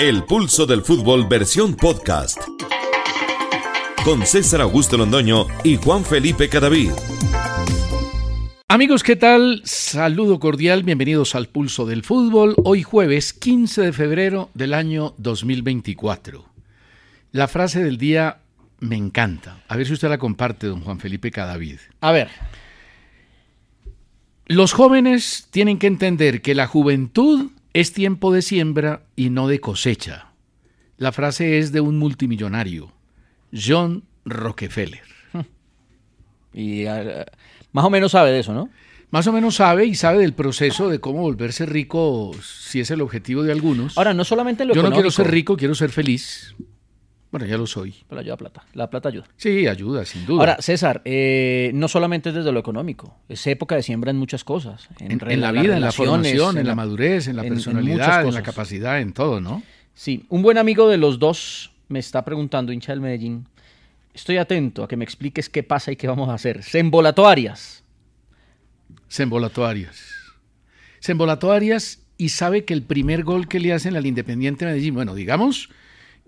El pulso del fútbol versión podcast. Con César Augusto Londoño y Juan Felipe Cadavid. Amigos, ¿qué tal? Saludo cordial, bienvenidos al Pulso del Fútbol. Hoy jueves 15 de febrero del año 2024. La frase del día me encanta. A ver si usted la comparte, don Juan Felipe Cadavid. A ver. Los jóvenes tienen que entender que la juventud es tiempo de siembra y no de cosecha. La frase es de un multimillonario, John Rockefeller. Y uh, más o menos sabe de eso, ¿no? Más o menos sabe y sabe del proceso de cómo volverse rico si es el objetivo de algunos. Ahora, no solamente lo Yo económico, no quiero ser rico, quiero ser feliz. Bueno, ya lo soy. Pero ayuda plata. La plata ayuda. Sí, ayuda, sin duda. Ahora, César, eh, no solamente es desde lo económico, es época de siembra en muchas cosas. En, en, en la vida, en la formación, en, la, madurez, en la personalidad, en, la capacidad, en todo, ¿no? Sí, un buen amigo de los dos me está preguntando, hincha del Medellín, estoy atento a que me expliques qué pasa y qué vamos a hacer. Se embolató Arias. Se embolató Arias. Se embolató Arias y sabe que el primer gol que le hacen al Independiente Medellín, bueno, digamos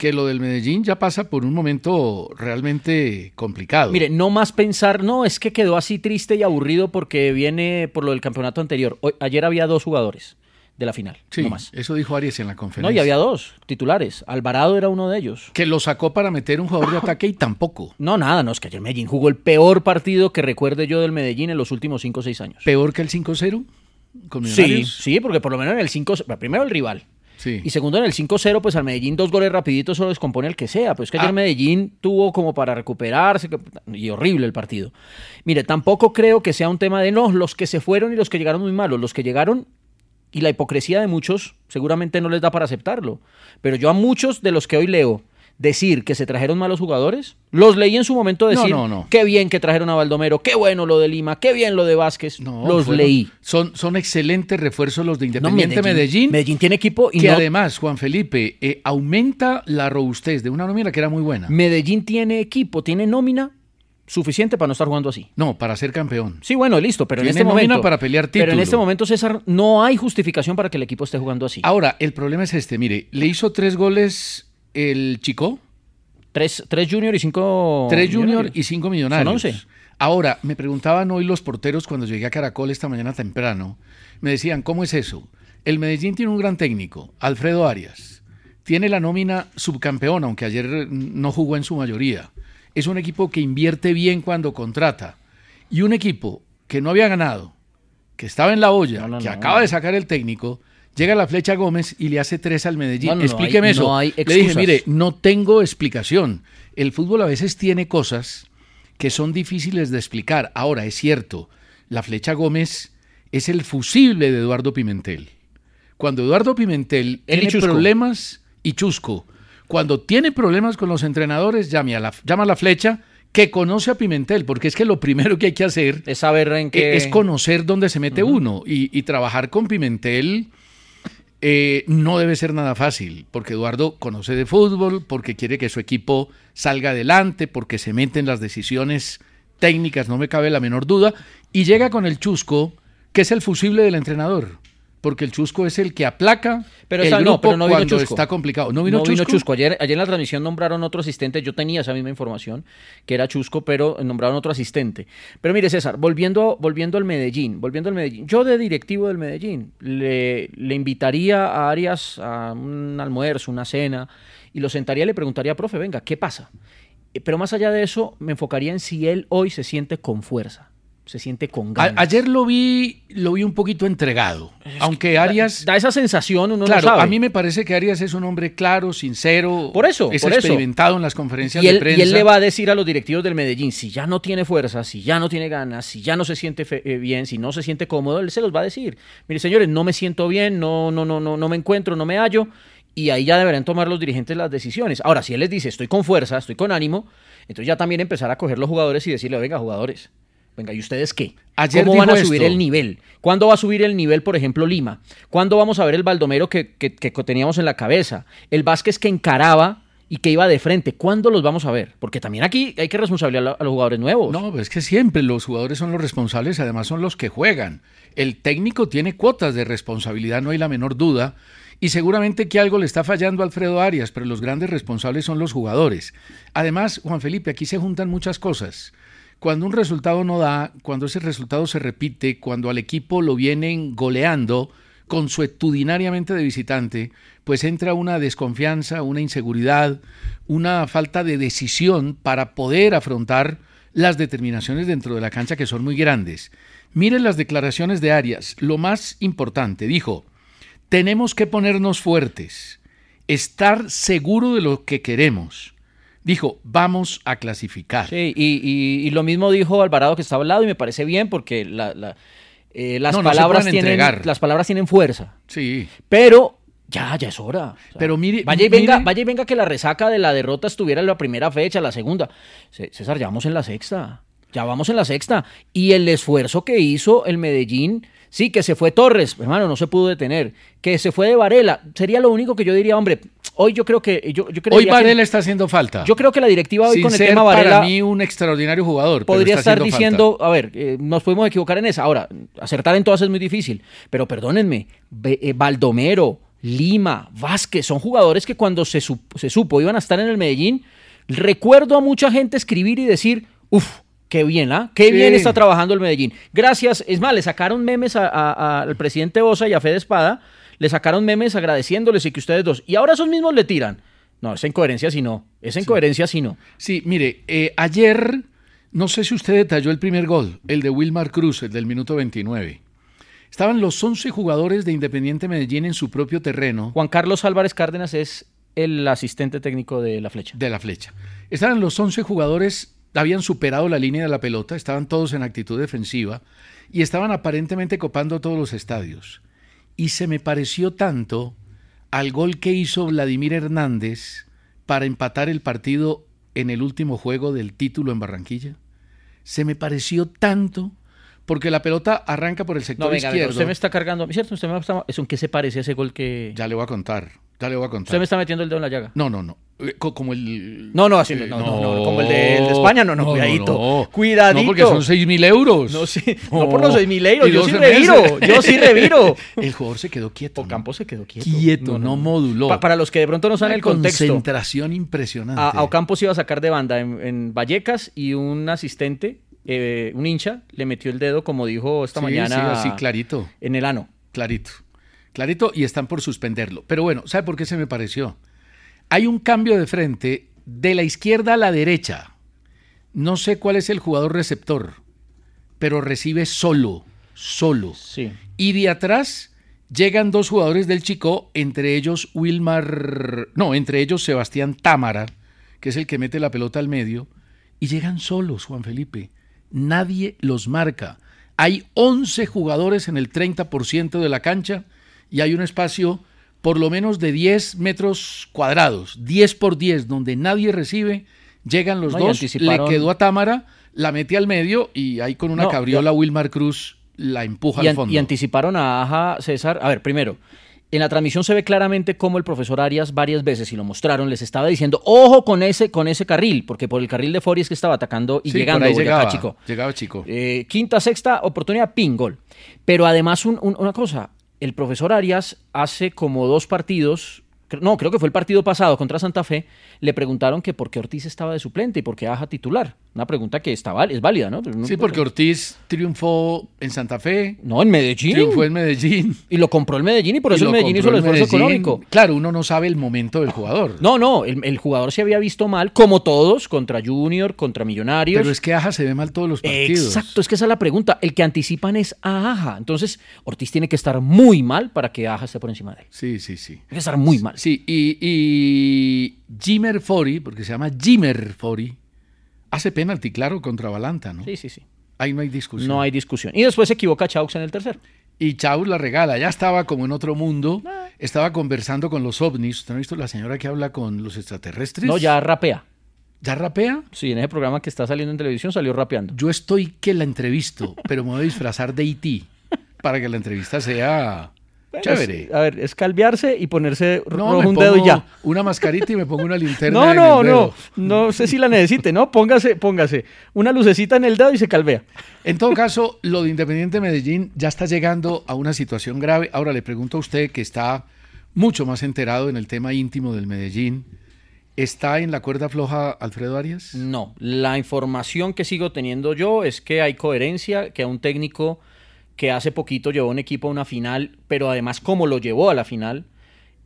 que lo del Medellín ya pasa por un momento realmente complicado. Mire, no más pensar, no, es que quedó así triste y aburrido porque viene por lo del campeonato anterior. Hoy, ayer había dos jugadores de la final. Sí, no más. eso dijo Arias en la conferencia. No, y había dos titulares. Alvarado era uno de ellos. Que lo sacó para meter un jugador de ataque y tampoco. No, nada, no, es que ayer Medellín jugó el peor partido que recuerde yo del Medellín en los últimos 5 o 6 años. ¿Peor que el 5-0? Sí, sí, porque por lo menos en el 5 primero el rival. Sí. Y segundo, en el 5-0, pues al Medellín dos goles rapiditos solo descompone el que sea. Pues que ayer ah. Medellín tuvo como para recuperarse y horrible el partido. Mire, tampoco creo que sea un tema de no, los que se fueron y los que llegaron muy malos. Los que llegaron y la hipocresía de muchos seguramente no les da para aceptarlo. Pero yo a muchos de los que hoy leo decir que se trajeron malos jugadores, los leí en su momento decir no, no, no. qué bien que trajeron a Baldomero, qué bueno lo de Lima, qué bien lo de Vázquez. los fueron, leí. Son, son excelentes refuerzos los de Independiente Medellín, Medellín. Medellín tiene equipo y que además, Juan Felipe, eh, aumenta la robustez de una nómina que era muy buena. Medellín tiene equipo, tiene nómina suficiente para no estar jugando así. No, para ser campeón. Sí, bueno, listo, pero en este momento para pelear título. Pero en este momento César no hay justificación para que el equipo esté jugando así. Ahora, el problema es este, mire, le hizo tres goles el Chico. Tres, tres junior y cinco. Tres junior y cinco millonarios. Son once. Ahora, me preguntaban hoy los porteros cuando llegué a Caracol esta mañana temprano. Me decían, ¿cómo es eso? El Medellín tiene un gran técnico, Alfredo Arias. Tiene la nómina subcampeón, aunque ayer no jugó en su mayoría es un equipo que invierte bien cuando contrata. Y un equipo que no había ganado, que estaba en la olla, no, no, que no, acaba de sacar el técnico, llega la flecha Gómez y le hace tres al Medellín. Explíqueme hay, eso. hay le dije, mire, no tengo explicación. El fútbol a veces tiene cosas que son difíciles de explicar. Ahora, es cierto, la flecha Gómez es el fusible de Eduardo Pimentel. Cuando Eduardo Pimentel tiene problemas y Chusco, cuando tiene problemas con los entrenadores, llame a la, llama a la flecha que conoce a Pimentel, porque es que lo primero que hay que hacer es saber en qué. es conocer dónde se mete uno y, y trabajar con Pimentel. Eh, no debe ser nada fácil, porque Eduardo conoce de fútbol, porque quiere que su equipo salga adelante, porque se mete en las decisiones técnicas, no me cabe la menor duda, y llega con el chusco, que es el fusible del entrenador. Porque el Chusco es el que aplaca Pero el está- no, grupo pero no vino cuando Chusco. está complicado. ¿No vino no Chusco? vino Chusco. Ayer, ayer en la transmisión nombraron otro asistente. Yo tenía esa misma información, que era Chusco, pero nombraron otro asistente. Pero mire, César, volviendo, volviendo al Medellín, volviendo al Medellín. Yo de directivo del Medellín le, le invitaría a Arias a un almuerzo, una cena, y lo sentaría y le preguntaría, profe, venga, ¿qué pasa? Eh, Pero más allá de eso, me enfocaría en si él hoy se siente con fuerza, se siente con A- ganas. ayer lo vi, lo vi un poquito entregado. Aunque Arias. Da esa sensación, uno claro, no sabe. a mí me parece que Arias es un hombre claro, sincero. Por eso, Es por eso. experimentado en las conferencias y él, de prensa. y él le va a decir a los directivos del Medellín, si ya no tiene fuerza, si ya no tiene ganas, si ya no se siente fe- eh, bien, si no se siente cómodo, él se los va a decir. Mire, señores, no me siento bien, no, no, no, no, no me encuentro, no me hallo, y ahí ya deberán tomar los dirigentes las decisiones. Ahora, si él les dice, estoy con fuerza, estoy con ánimo, entonces ya también empezar a coger los jugadores y decirle, venga, jugadores, venga, ¿y ustedes qué? Ayer ¿Cómo van a subir esto. el nivel? ¿Cuándo va a subir el nivel, por ejemplo, Lima? ¿Cuándo vamos a ver el Baldomero que, que- que teníamos en la cabeza? El Vázquez que encaraba y que iba de frente. ¿Cuándo los vamos a ver? Porque también aquí hay que responsabilizar a los jugadores nuevos. No, pues es que siempre los jugadores son los responsables, además son los que juegan. El técnico tiene cuotas de responsabilidad, no hay la menor duda. Y seguramente que algo le está fallando a Alfredo Arias, pero los grandes responsables son los jugadores. Además, Juan Felipe, aquí se juntan muchas cosas. Cuando un resultado no da, cuando ese resultado se repite, cuando al equipo lo vienen goleando consuetudinariamente de visitante, pues entra una desconfianza, una inseguridad, una falta de decisión para poder afrontar las determinaciones dentro de la cancha que son muy grandes. Miren las declaraciones de Arias. Lo más importante, dijo, tenemos que ponernos fuertes, estar seguro de lo que queremos. Dijo, vamos a clasificar. Sí, y, y- y lo mismo dijo Alvarado que estaba al lado y me parece bien porque la- la- eh, las, No, palabras tienen, las palabras tienen fuerza. Sí. Pero ya, ya es hora. O sea, Pero mire- vaya y venga, mire- vaya y venga que la resaca de la derrota estuviera en la primera fecha, la segunda. César, ya vamos en la sexta. Ya vamos en la sexta. Y el esfuerzo que hizo el Medellín, sí, que se fue Torres, hermano, no se pudo detener. Que se fue de Varela, sería lo único que yo diría, hombre, hoy yo creo que. Yo, yo Hoy que- Varela está haciendo falta. yo creo que la directiva hoy Sin con el ser tema Varela para mí un extraordinario jugador. podría estar diciendo, a ver, eh, nos podemos equivocar en esa. Ahora, acertar en todas es muy difícil, pero perdónenme, eh, Baldomero, Lima, Vázquez, son jugadores que cuando se, sup- se supo iban a estar en el Medellín, recuerdo a mucha gente escribir y decir, uff, qué bien, ¿ah? Qué Sí. bien está trabajando el Medellín. Gracias, es más, le sacaron memes a- a- a- al presidente Bosa y a Fede Espada, le sacaron memes agradeciéndoles y que ustedes dos, y ahora esos mismos le tiran. No, esa incoherencia sí no, esa incoherencia sí no. Sí, mire, eh, ayer, no sé si usted detalló el primer gol, el de Wilmar Cruz, el del minuto 29. Estaban los 11 jugadores de Independiente Medellín en su propio terreno Juan Carlos Álvarez Cárdenas es el asistente técnico de la flecha. de la flecha. Estaban los 11 jugadores, habían superado la línea de la pelota, estaban todos en actitud defensiva y estaban aparentemente copando todos los estadios. Y se me pareció tanto al gol que hizo Vladimir Hernández para empatar el partido en el último juego del título en Barranquilla. Se me pareció tanto porque la pelota arranca por el sector No, venga, venga, izquierdo. usted me está cargando, ¿cierto? Usted me está, ¿Es en qué se parece ese gol que... Ya le voy a contar, ya le voy a contar. Usted me está metiendo el dedo en la llaga. No, no, no. Eh, co- Como el. No, no, así no, no, no, no, como el de, el de España, no, no, cuidadito. Cuidadito. No, porque son 6 mil euros. No, sí, no por los 6 mil euros, yo sí reviro, yo sí reviro. El jugador se quedó quieto. Ocampo se quedó quieto. Quieto, no, moduló. Pa- para los que de pronto no saben el contexto, Concentración impresionante. a, a Ocampo se iba a sacar de banda en, en Vallecas y un asistente, eh, un hincha, le metió el dedo, como dijo esta Sí, mañana, sí, así clarito. en el ano. Clarito. Clarito y están por suspenderlo. Pero bueno, ¿sabe por qué se me pareció? Hay un cambio de frente de la izquierda a la derecha. No sé cuál es el jugador receptor, pero recibe solo, solo. Sí. Y de atrás llegan dos jugadores del Chico, entre ellos Wilmar, no, entre ellos Sebastián Támara, que es el que mete la pelota al medio, y llegan solos, Juan Felipe. Nadie los marca. Hay 11 jugadores en el 30% de la cancha y hay un espacio por lo menos de 10 metros cuadrados, 10 por 10, donde nadie recibe. Llegan los No, dos, le quedó a Támara, la mete al medio y ahí con una No, cabriola Wilmar Cruz la empuja y, al fondo. y anticiparon a Aja César. A ver, primero, en la transmisión se ve claramente cómo el profesor Arias varias veces, y lo mostraron, les estaba diciendo, ojo con ese, con ese carril, porque por el carril de Fori es que estaba atacando y Sí, llegando por ahí llegaba, Chico. llegaba Chico. Eh, quinta, sexta oportunidad, ping, gol. Pero además, un- un- una cosa, el profesor Arias hace como dos partidos, no, creo que fue el partido pasado contra Santa Fe, le preguntaron que por qué Ortiz estaba de suplente y por qué Aja titular. Una pregunta que está, es válida, ¿no? Pero no- Sí, porque Ortiz triunfó en Santa Fe, No, en Medellín. triunfó en Medellín. Y lo compró el Medellín y por y eso el Medellín hizo el esfuerzo económico. Claro, uno no sabe el momento del jugador. No, no, el, el jugador se había visto mal, como todos, contra Junior, contra Millonarios. Pero es que Aja se ve mal todos los partidos. Exacto, es que esa es la pregunta. El que anticipan es a Aja. Entonces, Ortiz tiene que estar muy mal para que Aja esté por encima de él. Sí, sí, sí. Tiene que estar muy mal. Sí, y, y Jimmer Fori, porque se llama Jimmer Fori, hace penalti, claro, contra Balanta, ¿no? Sí, sí, sí. Ahí no hay discusión. No hay discusión. Y después se equivoca Chaux en el tercero. Y Chaus la regala, ya estaba como en otro mundo, estaba conversando con los ovnis. ¿Usted no ha visto la señora que habla con los extraterrestres? No, ya rapea. ¿Ya rapea? Sí, en ese programa que está saliendo en televisión salió rapeando. Yo estoy que la entrevisto, pero me voy a disfrazar de IT para que la entrevista sea chévere. Es- a ver, es calviarse y ponerse No, rojo un dedo y ya. Una mascarita y me pongo una linterna No, en no, el no. dedo. No sé si la necesite, ¿no? Póngase, póngase. Una lucecita en el dedo y se calvea. En todo caso, lo de Independiente Medellín ya está llegando a una situación grave. Ahora le pregunto a usted que está mucho más enterado en el tema íntimo del Medellín. ¿Está en la cuerda floja Alfredo Arias? No, la información que sigo teniendo yo es que hay coherencia, que a un técnico que hace poquito llevó un equipo a una final, pero además como lo llevó a la final,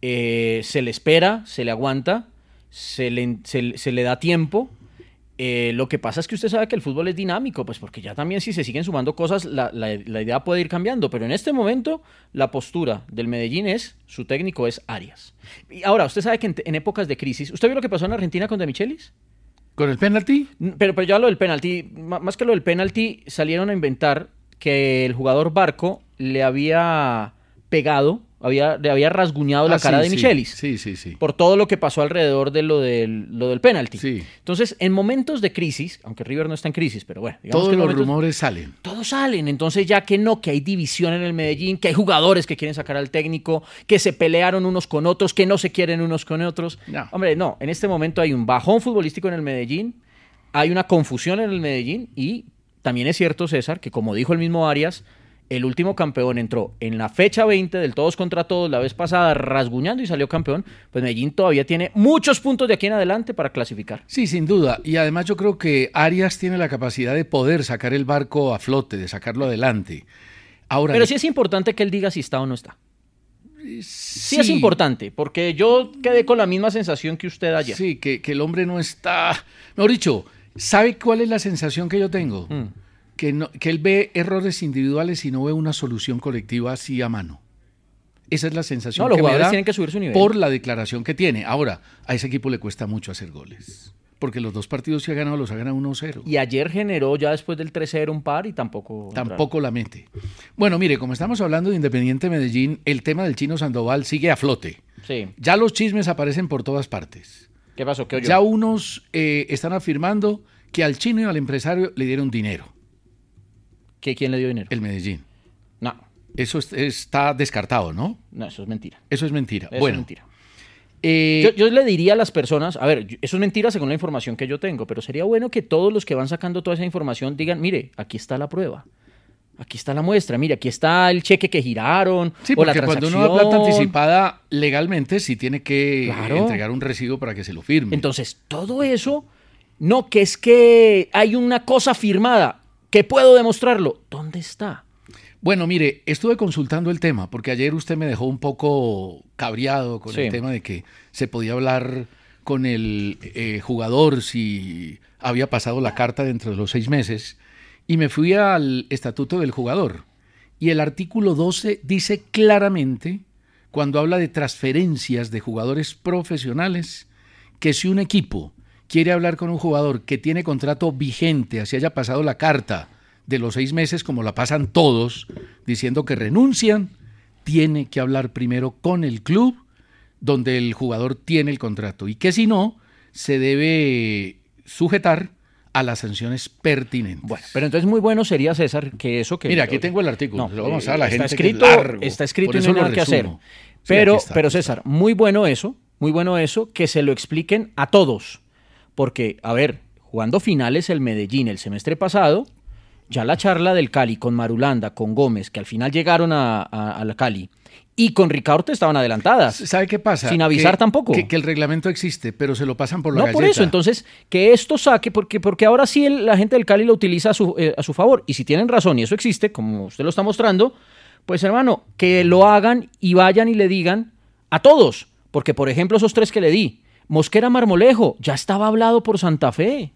eh, se le espera, se le aguanta, se le, se- se le da tiempo. Eh, lo que pasa es que usted sabe que el fútbol es dinámico, pues porque ya también si se siguen sumando cosas, la, la- la idea puede ir cambiando, pero en este momento la postura del Medellín es, su técnico es Arias. Y ahora, usted sabe que en, en épocas de crisis, ¿usted vio lo que pasó en Argentina con De Michelis? ¿Con el penalti? Pero, pero ya lo del penalti, más que lo del penalti, salieron a inventar que el jugador Barco le había pegado, había, le había rasguñado la Ah, cara sí, de. Michelis. Sí, sí, sí. Por todo lo que pasó alrededor de lo del, lo del penalti. Sí. Entonces, en momentos de crisis, aunque River no está en crisis, pero bueno, Todos que los momentos- rumores salen. todos salen. Entonces, ya que no, que hay división en el Medellín, que hay jugadores que quieren sacar al técnico, que se pelearon unos con otros, que no se quieren unos con otros. No. Hombre, no, en este momento hay un bajón futbolístico en el Medellín, hay una confusión en el Medellín y también es cierto, César, que como dijo el mismo Arias, el último campeón entró en la fecha 20 del todos contra todos la vez pasada, rasguñando y salió campeón. Pues Medellín todavía tiene muchos puntos de aquí en adelante para clasificar. Sí, sin duda. Y además yo creo que Arias tiene la capacidad de poder sacar el barco a flote, de sacarlo adelante. Ahora, Pero sí es importante que él diga si está o no está. Sí, es importante, porque yo quedé con la misma sensación que usted ayer. Sí, que, que el hombre no está. Mejor dicho, ¿sabe cuál es la sensación que yo tengo? Mm. Que, no- que él ve errores individuales y no ve una solución colectiva así a mano. Esa es la sensación No, los que me jugadores da tienen que subir su nivel. por la declaración que tiene. Ahora, a ese equipo le cuesta mucho hacer goles. Porque los dos partidos que ha ganado los ha ganado 1-0. Y ayer generó ya después del 3-0 un par y tampoco. Tampoco la mete. Bueno, mire, como estamos hablando de Independiente Medellín, el tema del chino Sandoval sigue a flote. Sí. Ya los chismes aparecen por todas partes. ¿Qué pasó? Ya unos eh, están afirmando que al chino y al empresario le dieron dinero, ¿Qué, ¿Quién le dio dinero? el Medellín. No, Eso es- está descartado, ¿no? no, eso es mentira. Eso es mentira. Eso bueno, es mentira. eh, Yo, yo le diría a las personas, a ver, eso es mentira según la información que yo tengo, pero sería bueno que todos los que van sacando toda esa información digan, mire, aquí está la prueba. Aquí está la muestra, mire, aquí está el cheque que giraron sí, o la porque cuando uno da plata anticipada legalmente, sí tiene que Claro. entregar un recibo para que se lo firme. Entonces, todo eso, no que es que hay una cosa firmada, que puedo demostrarlo. ¿Dónde está? Bueno, mire, estuve consultando el tema, porque ayer usted me dejó un poco cabreado con Sí. el tema de que se podía hablar con el eh, jugador si había pasado la carta dentro de los seis meses, y me fui al estatuto del jugador. Y el artículo 12 dice claramente, cuando habla de transferencias de jugadores profesionales, que si un equipo quiere hablar con un jugador que tiene contrato vigente, así haya pasado la carta de los seis meses, como la pasan todos, diciendo que renuncian, tiene que hablar primero con el club donde el jugador tiene el contrato y que si no, se debe sujetar a las sanciones pertinentes. Bueno, pero entonces muy bueno sería, César, que eso que... Mira, aquí tengo el artículo, lo vamos a dar a la está gente que es Escrito, largo, está escrito y no hay nada que hacer. Sí, Pero, está, pero está. César, muy bueno eso, muy bueno eso, que se lo expliquen a todos. Porque, a ver, jugando finales el Medellín el semestre pasado Ya la charla del Cali con Marulanda, con Gómez, que al final llegaron a, a, a la Cali, y con Ricaurte estaban adelantadas. ¿Sabe qué pasa? Sin avisar Que- tampoco. Que, que el reglamento existe, pero se lo pasan por la No galleta. por eso, entonces que esto saque, porque, porque ahora sí el- la gente del Cali lo utiliza a su, eh, a su favor. Y si tienen razón y eso existe, como usted lo está mostrando, pues hermano, que lo hagan y vayan y le digan a todos. Porque, por ejemplo, esos tres que le di, Mosquera Marmolejo, ya estaba hablado por Santa Fe.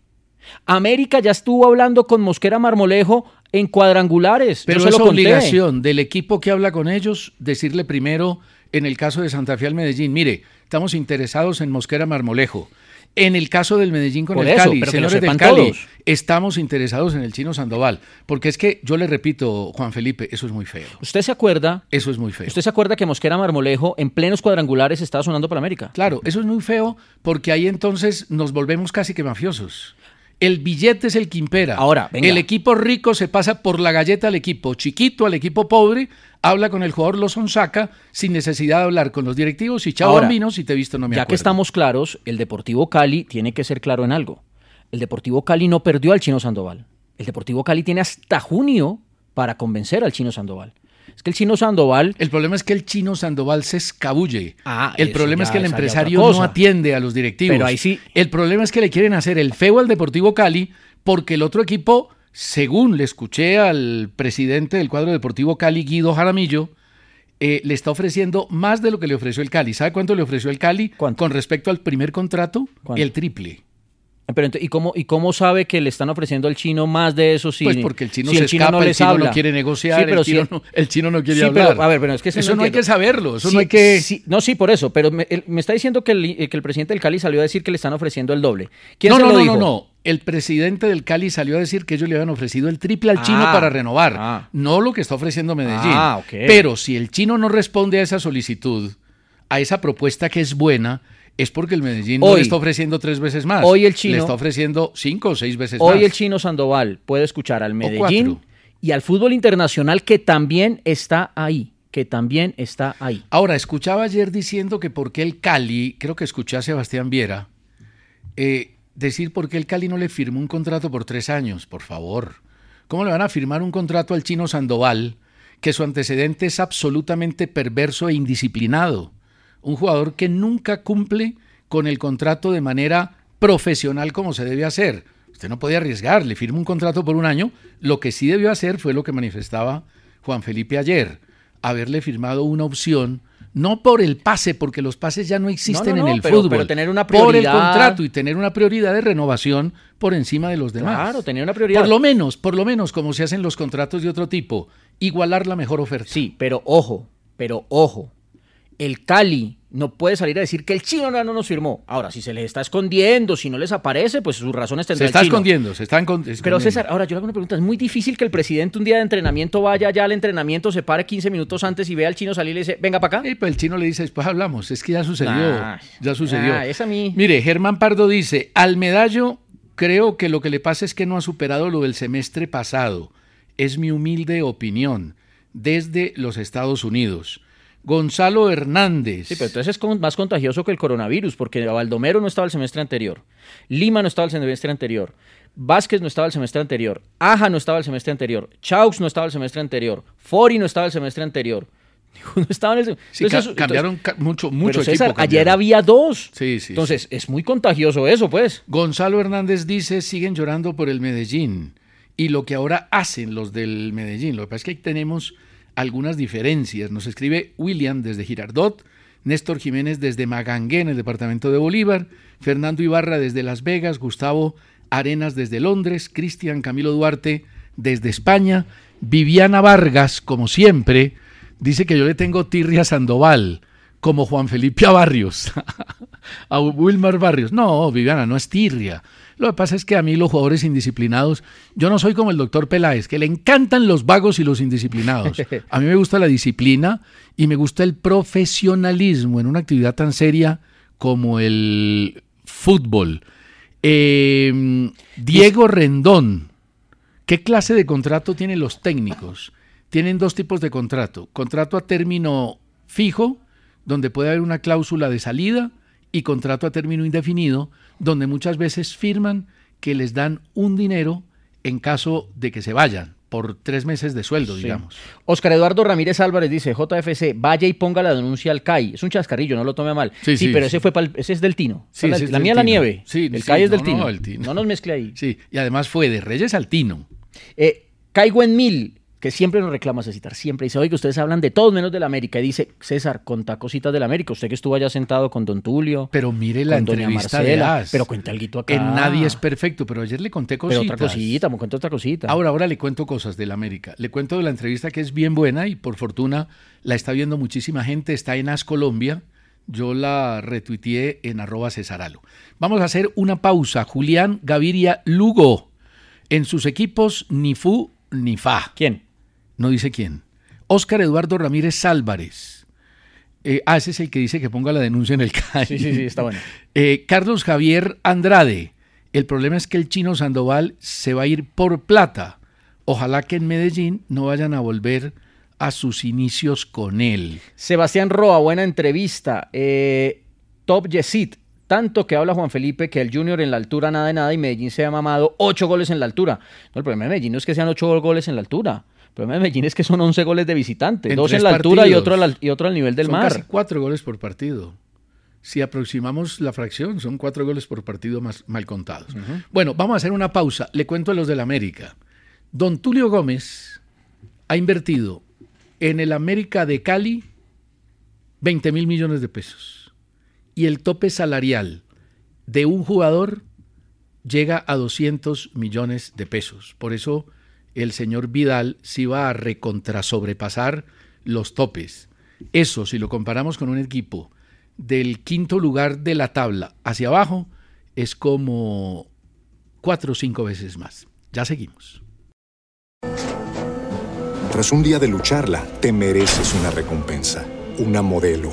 América ya estuvo hablando con Mosquera Marmolejo en cuadrangulares. Pero es obligación del equipo que habla con ellos decirle primero, en el caso de Santa Fe al Medellín, mire, estamos interesados en Mosquera Marmolejo. En el caso del Medellín con Por el eso, Cali, señores del Cali, todos. estamos interesados en el chino Sandoval. Porque es que yo le repito, Juan Felipe, eso es muy feo. ¿Usted se acuerda? Eso es muy feo. ¿Usted se acuerda que Mosquera Marmolejo en plenos cuadrangulares estaba sonando para América? Claro, eso es muy feo porque ahí entonces nos volvemos casi que mafiosos. El billete es el que impera. Ahora, venga. El equipo rico se pasa por la galleta al equipo chiquito, al equipo pobre, habla con el jugador, lo sonsaca, sin necesidad de hablar con los directivos y chao bambino, si te he visto no me ya acuerdo. que estamos claros, el Deportivo Cali tiene que ser claro en algo. El Deportivo Cali no perdió al Chino Sandoval. El Deportivo Cali tiene hasta junio para convencer al Chino Sandoval. Es que el Chino Sandoval El problema es que el chino Sandoval se escabulle. Ah, el problema es que el empresario no atiende a los directivos. Pero ahí sí- El problema es que le quieren hacer el feo al Deportivo Cali porque el otro equipo, según le escuché al presidente del cuadro Deportivo Cali, Guido Jaramillo, eh, le está ofreciendo más de lo que le ofreció el Cali. ¿Sabe cuánto le ofreció el Cali ¿Cuánto? con respecto al primer contrato? ¿Cuánto? El triple. Pero ¿y cómo, ¿Y cómo sabe que le están ofreciendo al chino más de eso si, Pues porque el chino si se escapa, el les chino habla? no quiere negociar, Sí, pero el, chino si- no, el chino no quiere Sí, hablar. pero, a ver, pero es que eso no hay que saberlo, eso Sí, no hay que... sí, no, sí, por eso. Pero me, está diciendo que el, eh, que el presidente del Cali salió a decir que le están ofreciendo el doble. ¿Quién no, se no, lo no, dijo? no, no. El presidente del Cali salió a decir que ellos le habían ofrecido el triple al chino Ah, para renovar, ah. no lo que está ofreciendo Medellín. Ah. Pero si el chino no responde a esa solicitud, a esa propuesta que es buena, es porque el Medellín no Hoy- le está ofreciendo tres veces más. hoy el chino- le está ofreciendo cinco o seis veces Hoy más. el chino Sandoval puede escuchar al Medellín y al fútbol internacional que también está ahí. Que también está ahí. Ahora, escuchaba ayer diciendo que por qué el Cali, creo que escuché a Sebastián Viera, eh, decir por qué el Cali no le firmó un contrato por tres años, por favor. ¿Cómo le van a firmar un contrato al chino Sandoval, que su antecedente es absolutamente perverso e indisciplinado? Un jugador que nunca cumple con el contrato de manera profesional como se debe hacer. Usted no puede arriesgar, le firma un contrato por un año. Lo que sí debió hacer fue lo que manifestaba Juan Felipe ayer, haberle firmado una opción, no por el pase, porque los pases ya no existen No, no, en el pero- fútbol, pero tener una por el prioridad. contrato y tener una prioridad de renovación por encima de los demás. Claro, tener una prioridad. Por lo menos, por lo menos, como se hacen los contratos de otro tipo, igualar la mejor oferta. Sí, pero ojo, pero ojo. El Cali no puede salir a decir que el chino no no nos firmó. Ahora, si se les está escondiendo, si no les aparece, pues sus razones se tendrá está el chino. escondiendo, se están Pero. César, ahora yo le hago una pregunta. Es muy difícil que el presidente un día de entrenamiento vaya ya al entrenamiento, se pare 15 minutos antes y vea al chino salir y le dice, venga para acá. Y pues el chino le dice, después hablamos, es que ya sucedió, Nah, ya sucedió. nah, es a mí. Mire, Germán Pardo dice, al medallo creo que lo que le pasa es que no ha superado lo del semestre pasado. Es mi humilde opinión, desde los Estados Unidos. Gonzalo Hernández. Sí, pero entonces es más contagioso que el coronavirus, porque Baldomero no estaba el semestre anterior, Lima no estaba el semestre anterior, Vázquez no estaba el semestre anterior, Aja no estaba el semestre anterior, Chaux no estaba el semestre anterior, Fori no estaba el semestre anterior. Ninguno estaba en el sem- Sí, Entonces, ca- cambiaron ca- mucho, mucho pero César, equipo ayer había dos. Sí, sí, Entonces, es muy contagioso eso, pues. Gonzalo Hernández dice, siguen llorando por el Medellín y lo que ahora hacen los del Medellín. Lo que pasa es que ahí tenemos algunas diferencias. Nos escribe William desde Girardot, Néstor Jiménez desde Magangué, en el departamento de Bolívar, Fernando Ibarra desde Las Vegas, Gustavo Arenas desde Londres, Cristian Camilo Duarte desde España, Viviana Vargas, como siempre, dice que yo le tengo tirria Sandoval, como Juan Felipe a Barrios, a Wilmar Barrios. No, Viviana, no es tirria. Lo que pasa es que a mí los jugadores indisciplinados, yo no soy como el doctor Peláez, que le encantan los vagos y los indisciplinados. A mí me gusta la disciplina y me gusta el profesionalismo en una actividad tan seria como el fútbol. Eh, Diego Rendón, ¿qué clase de contrato tienen los técnicos? Tienen dos tipos de contrato. Contrato a término fijo, donde puede haber una cláusula de salida, y contrato a término indefinido, donde muchas veces firman que les dan un dinero en caso de que se vayan por tres meses de sueldo, digamos. Oscar Eduardo Ramírez Álvarez dice, JFC, vaya y ponga la denuncia al CAI. Es un chascarrillo, no lo tome mal. Sí, pero ese fue ese es del Tino. Sí, la, la mía la nieve. Sí, el CAI es del no, Tino. No, el Tino. No nos mezcle ahí. Sí, y además fue de Reyes al Tino. Eh, caigo en mil, que siempre nos reclama citar, siempre dice, oye, ustedes hablan de todos menos de la América. Y dice, César, conta cositas de la América. Usted que estuvo allá sentado con Don Tulio. Pero mire la con doña entrevista Marcela, de As. Pero cuenta algo acá. Que nadie es perfecto, pero ayer le conté Pero cositas. otra cosita, me cuenta otra cosita. Ahora, ahora le cuento cosas de la América. Le cuento de la entrevista que es bien buena y por fortuna la está viendo muchísima gente. Está en As Colombia. Yo la retuiteé en arroba Cesaralo. Vamos a hacer una pausa. Julián Gaviria Lugo. En sus equipos, ni fu ni fa. ¿Quién? No dice quién. Óscar Eduardo Ramírez Álvarez. Eh, ah, ese es el que dice que ponga la denuncia en el CAI. Sí, sí, sí, está bueno. Eh, Carlos Javier Andrade. El problema es que el chino Sandoval se va a ir por plata. Ojalá que en Medellín no vayan a volver a sus inicios con él. Sebastián Roa, buena entrevista. Eh, Top Yesit, tanto que habla Juan Felipe que el Junior en la altura nada de nada y Medellín se ha mamado ocho goles en la altura. No, el problema de Medellín no es que sean ocho goles en la altura. El problema de Medellín es que son 11 goles de visitante. En dos en la altura y otro, al, y otro al nivel del son mar. casi cuatro goles por partido. Si aproximamos la fracción, son cuatro goles por partido más mal contados. Bueno, vamos a hacer una pausa. Le cuento a los del América. Don Tulio Gómez ha invertido en el América de Cali 20 mil millones de pesos. Y el tope salarial de un jugador llega a 200 millones de pesos. Por eso el señor Vidal sí va a recontrasobrepasar los topes. Eso, si lo comparamos con un equipo del quinto lugar de la tabla hacia abajo, es como cuatro o cinco veces más. Ya seguimos. Tras un día de lucharla, te mereces una recompensa, una modelo,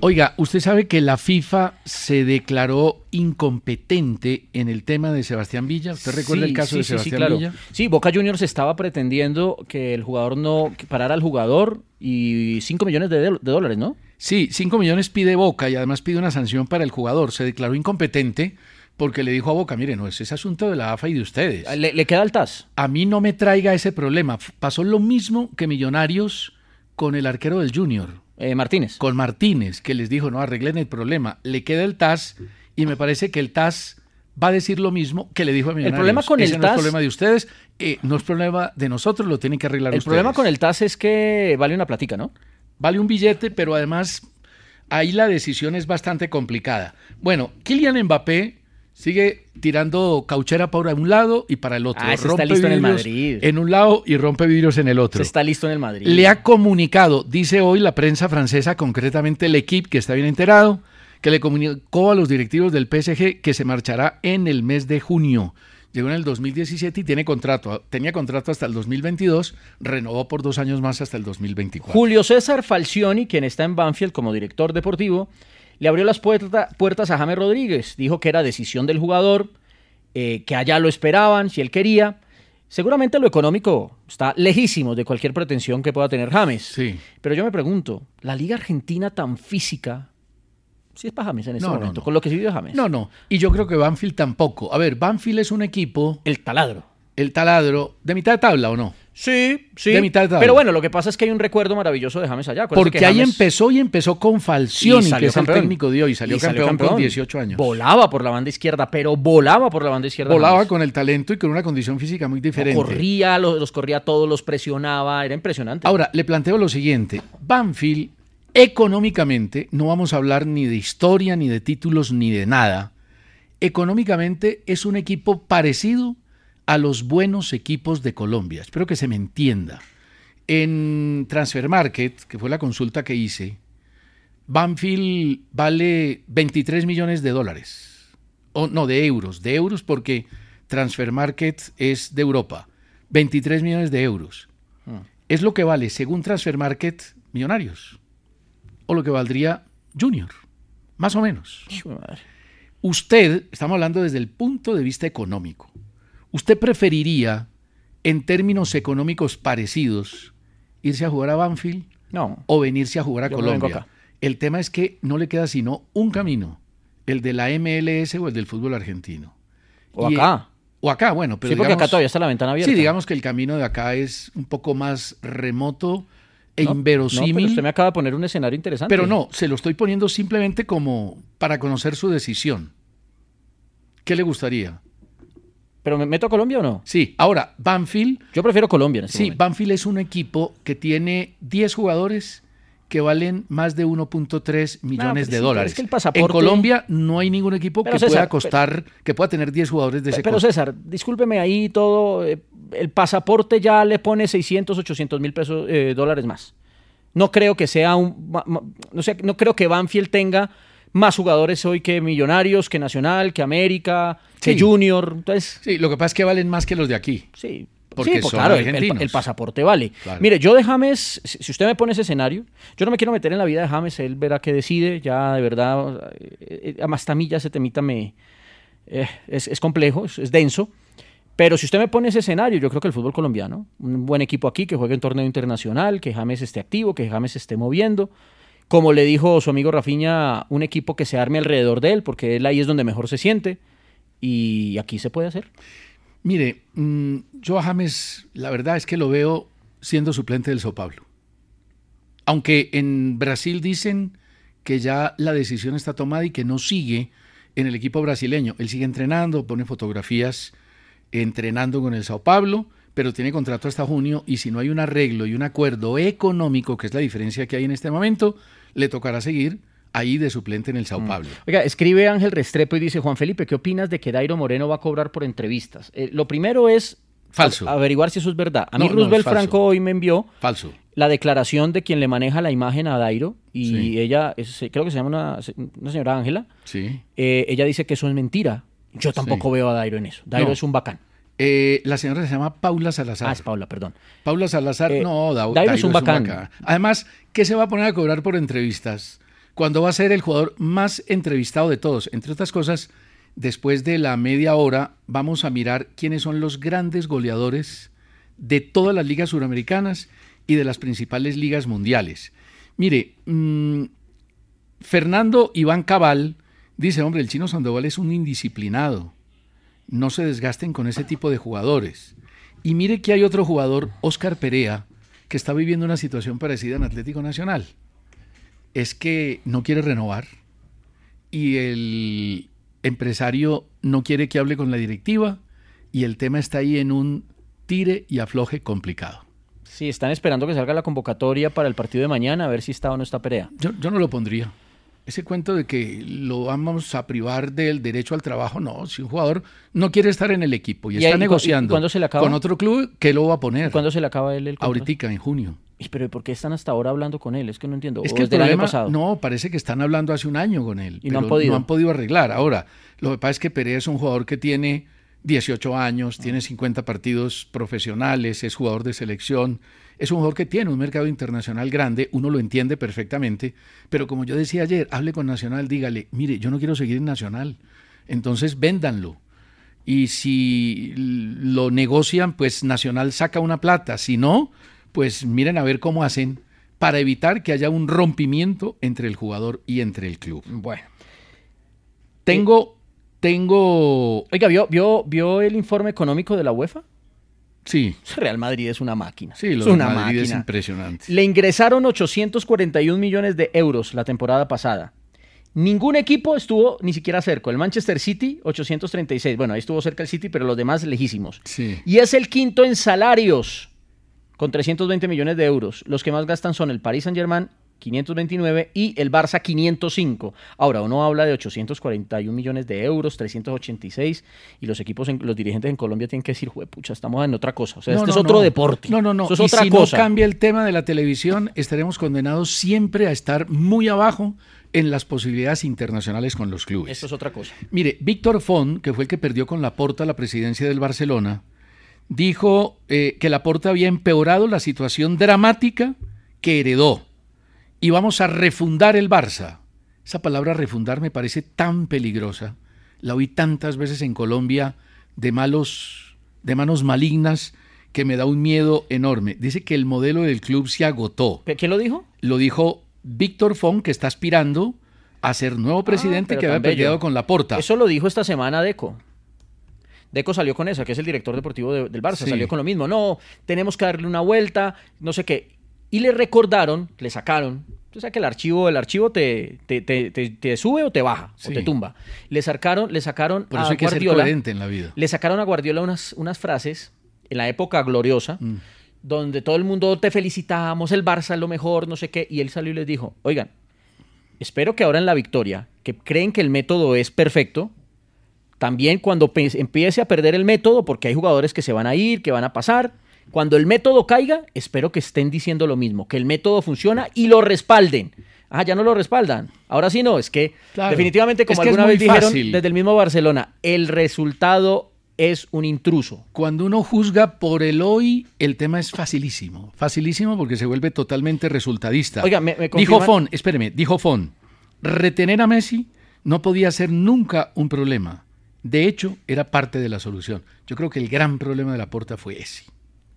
Oiga, usted sabe que la FIFA se declaró incompetente en el tema de Sebastián Villa. ¿Usted recuerda Sí, el caso sí, de sí, Sebastián claro. Villa? Sí, Boca Juniors estaba pretendiendo que el jugador no que parara al jugador y 5 millones de, de dólares, ¿no? Sí, 5 millones pide Boca y además pide una sanción para el jugador. Se declaró incompetente porque le dijo a Boca, mire, no, ese es asunto de la AFA y de ustedes. Le, le queda el TAS. A mí no me traiga ese problema. Pasó lo mismo que Millonarios con el arquero del Junior, Eh, Martínez. con Martínez, que les dijo, no, arreglen el problema. Le queda el TAS y me parece que el TAS va a decir lo mismo que le dijo a Millonarios. problema con Ese el no es TAS problema de ustedes, eh, no es problema de nosotros, lo tienen que arreglar El ustedes. problema con el TAS es que vale una platica, ¿no? Vale un billete, pero además ahí la decisión es bastante complicada. Bueno, Kylian Mbappé sigue tirando cauchera para un lado y para el otro. Ah, está listo en el Madrid. En un lado y rompe vidrios en el otro. Se está listo en el Madrid. Le ha comunicado, dice hoy la prensa francesa, concretamente el equipo que está bien enterado, que le comunicó a los directivos del PSG que se marchará en el mes de junio. Llegó en el 2017 y tiene contrato. Tenía contrato hasta el 2022, renovó por dos años más hasta el 2024. Julio César Falcioni, quien está en Banfield como director deportivo, le abrió las puerta- puertas a James Rodríguez. Dijo que era decisión del jugador, eh, que allá lo esperaban, si él quería. Seguramente lo económico está lejísimo de cualquier pretensión que pueda tener James. Sí. Pero yo me pregunto, ¿la liga argentina tan física, si es para James en este No, momento, no. con lo que se vive James? No, no. Y yo creo que Banfield tampoco. A ver, Banfield es un equipo El taladro. El taladro de mitad de tabla o no. Sí, sí. De mitad de tabla. Pero bueno, lo que pasa es que hay un recuerdo maravilloso de James allá. Porque que ahí empezó y empezó con Falcioni, que salió es el campeón. técnico de hoy, y salió, Y campeón, con 18 años. Volaba por la banda izquierda, pero volaba por la banda izquierda. Volaba James. con el talento y con una condición física muy diferente. Corría, los, los corría todos, los presionaba, era impresionante. Ahora, le planteo lo siguiente. Banfield, económicamente, no vamos a hablar ni de historia, ni de títulos, ni de nada. Económicamente es un equipo parecido a los buenos equipos de Colombia. Espero que se me entienda. En Transfer Market, que fue la consulta que hice, Banfield vale 23 millones de dólares. O no, de euros. De euros porque Transfer Market es de Europa. 23 millones de euros. Es lo que vale, según Transfer Market, Millonarios. O lo que valdría Junior. Más o menos. Usted, estamos hablando desde el punto de vista económico, ¿usted preferiría, en términos económicos parecidos, irse a jugar a Banfield No. o venirse a jugar a Yo Colombia? acá. El tema es que no le queda sino un camino, el de la MLS o el del fútbol argentino. O Y- acá. O acá, bueno, pero sí, porque acá digamos- todavía está la ventana abierta. Sí, digamos que el camino de acá es un poco más remoto e No, no, inverosímil. pero usted me acaba de poner un escenario interesante. Pero no, se lo estoy poniendo simplemente como para conocer su decisión. ¿Qué le gustaría? ¿Pero me meto a Colombia o no? Sí, ahora, Banfield, Yo prefiero Colombia en este sí, momento. Banfield es un equipo que tiene 10 jugadores que valen más de 1.3 millones de sí, dólares. es que el pasaporte- En Colombia no hay ningún equipo Pero que César, pueda costar, que pueda tener 10 jugadores de ese Pero costo. César, discúlpeme ahí todo. eh, el pasaporte ya le pone 600, 800 mil pesos eh, dólares más. No creo que sea un. No, sé, no creo que Banfield tenga más jugadores hoy que Millonarios, que Nacional, que América, que. Junior. Entonces, Sí, lo que pasa es que valen más que los de aquí. sí. Porque sí, pues son claro, el- el, argentinos. el pasaporte vale. Claro. Mire, yo de James, si usted me pone ese escenario, yo no me quiero meter en la vida de James, él verá qué decide, ya de verdad, eh, eh, a mí ya ese temita me, eh, es, es complejo, es, es denso. Pero si usted me pone ese escenario, yo creo que el fútbol colombiano, un buen equipo aquí que juegue en torneo internacional, que James esté activo, que James esté moviendo. Como le dijo su amigo Rafiña, un equipo que se arme alrededor de él, porque él ahí es donde mejor se siente. Y aquí se puede hacer. Mire, mm, yo a James, la verdad es que lo veo siendo suplente del Sao Paulo. Aunque en Brasil dicen que ya la decisión está tomada y que no sigue en el equipo brasileño. Él sigue entrenando, pone fotografías entrenando con el Sao Paulo, pero tiene contrato hasta junio y si no hay un arreglo y un acuerdo económico, que es la diferencia que hay en este momento, le tocará seguir ahí de suplente en el Sao Paulo. Oiga, escribe Ángel Restrepo y dice, Juan Felipe, ¿qué opinas de que Dairo Moreno va a cobrar por entrevistas? Eh, lo primero es Falso. averiguar si eso es verdad. A mí No, Roosevelt. Franco hoy me envió Falso. la declaración de quien le maneja la imagen a Dairo y Sí. ella, es- creo que se llama una, una señora Ángela, Sí. eh, ella dice que eso es mentira. Yo tampoco veo a Dairo en eso. Dairo No. es un bacán. Eh, la señora se llama Paula Salazar. Ah, es Paula, perdón. Paula Salazar, Eh, no, Da- Dairo es un bacán. Además, ¿qué se va a poner a cobrar por entrevistas? Cuando va a ser el jugador más entrevistado de todos. Entre otras cosas, después de la media hora, vamos a mirar quiénes son los grandes goleadores de todas las ligas suramericanas y de las principales ligas mundiales. Mire, mm, Fernando Iván Cabal dice, hombre, el chino Sandoval es un indisciplinado. No se desgasten con ese tipo de jugadores. Y mire que hay otro jugador, Oscar Perea, que está viviendo una situación parecida en Atlético Nacional. Es que no quiere renovar y el empresario no quiere que hable con la directiva y el tema está ahí en un tire y afloje complicado. Sí, están esperando que salga la convocatoria para el partido de mañana, a ver si está o no está Perea. Yo, yo no lo pondría. Ese cuento de que lo vamos a privar del derecho al trabajo, no. Si un jugador no quiere estar en el equipo y, ¿Y está y y negociando cuándo se le acaba? con otro club, ¿qué lo va a poner? ¿Cuándo se le acaba él el contrato? Ahorita, en junio. Y, Pero ¿y ¿por qué están hasta ahora hablando con él? Es que no entiendo. Es ¿O que el año pasado? no, parece que están hablando hace un año con él. Y no han pero podido. No han podido arreglar. Ahora, lo que pasa es que Perea es un jugador que tiene 18 años, tiene 50 partidos profesionales, es jugador de selección, es un jugador que tiene un mercado internacional grande, uno lo entiende perfectamente, pero como yo decía ayer, hable con Nacional, dígale, mire, yo no quiero seguir en Nacional, entonces véndanlo. Y si lo negocian, pues Nacional saca una plata, si no, pues miren a ver cómo hacen para evitar que haya un rompimiento entre el jugador y entre el club. Bueno. Tengo, tengo, Oiga, ¿vio, vio, ¿vio el informe económico de la UEFA? Sí. Real Madrid es una máquina. Sí, lo es una Madrid es máquina. impresionante. Le ingresaron 841 millones de euros la temporada pasada. Ningún equipo estuvo ni siquiera cerca. El Manchester City, 836. Bueno, ahí estuvo cerca el City, pero los demás lejísimos. Sí. Y es el quinto en salarios, con 320 millones de euros. Los que más gastan son el Paris Saint-Germain, 529, y el Barça, 505. Ahora, uno habla de 841 millones de euros, 386, y los equipos, en- los dirigentes en Colombia tienen que decir, pucha, estamos en otra cosa. O sea, No, este no, es otro no. deporte. No, no, no. Esto es y otra si cosa. no cambia el tema de la televisión, estaremos condenados siempre a estar muy abajo en las posibilidades internacionales con los clubes. Esto es otra cosa. Mire, Víctor Font, que fue el que perdió con Laporta la presidencia del Barcelona, dijo eh, que Laporta había empeorado la situación dramática que heredó. Y vamos a refundar el Barça. Esa palabra refundar me parece tan peligrosa. La oí tantas veces en Colombia de malos, de manos malignas que me da un miedo enorme. Dice que el modelo del club se agotó. ¿Quién lo dijo? Lo dijo Víctor Font, que está aspirando a ser nuevo presidente Ah, que había peleado con Laporta. Eso lo dijo esta semana Deco. Deco salió con esa, que es el director deportivo de- del Barça, Sí. salió con lo mismo. No, tenemos que darle una vuelta, no sé qué. Y le recordaron, le sacaron. O sea que el archivo, el archivo te, te, te- te- sube o te baja, Sí. o te tumba. Le sacaron, le sacaron Por a eso hay que ser Guardiola. coherente en la vida. Le sacaron a Guardiola unas, unas frases en la época gloriosa, Mm. donde todo el mundo te felicitamos, el Barça es lo mejor, no sé qué. Y él salió y les dijo, oigan, espero que ahora en la victoria, que creen que el método es perfecto, también cuando empiece a perder el método, porque hay jugadores que se van a ir, que van a pasar, cuando el método caiga, espero que estén diciendo lo mismo, que el método funciona y lo respalden. Ah, ya no lo respaldan. Ahora sí no, es que Claro. definitivamente, como Es que alguna vez dijeron fácil. desde el mismo Barcelona, el resultado es un intruso. Cuando uno juzga por el hoy, el tema es facilísimo. Facilísimo porque se vuelve totalmente resultadista. Oiga, me- me dijo Fon, espéreme, dijo Fon, retener a Messi no podía ser nunca un problema. De hecho, era parte de la solución. Yo creo que el gran problema de la porta fue ese,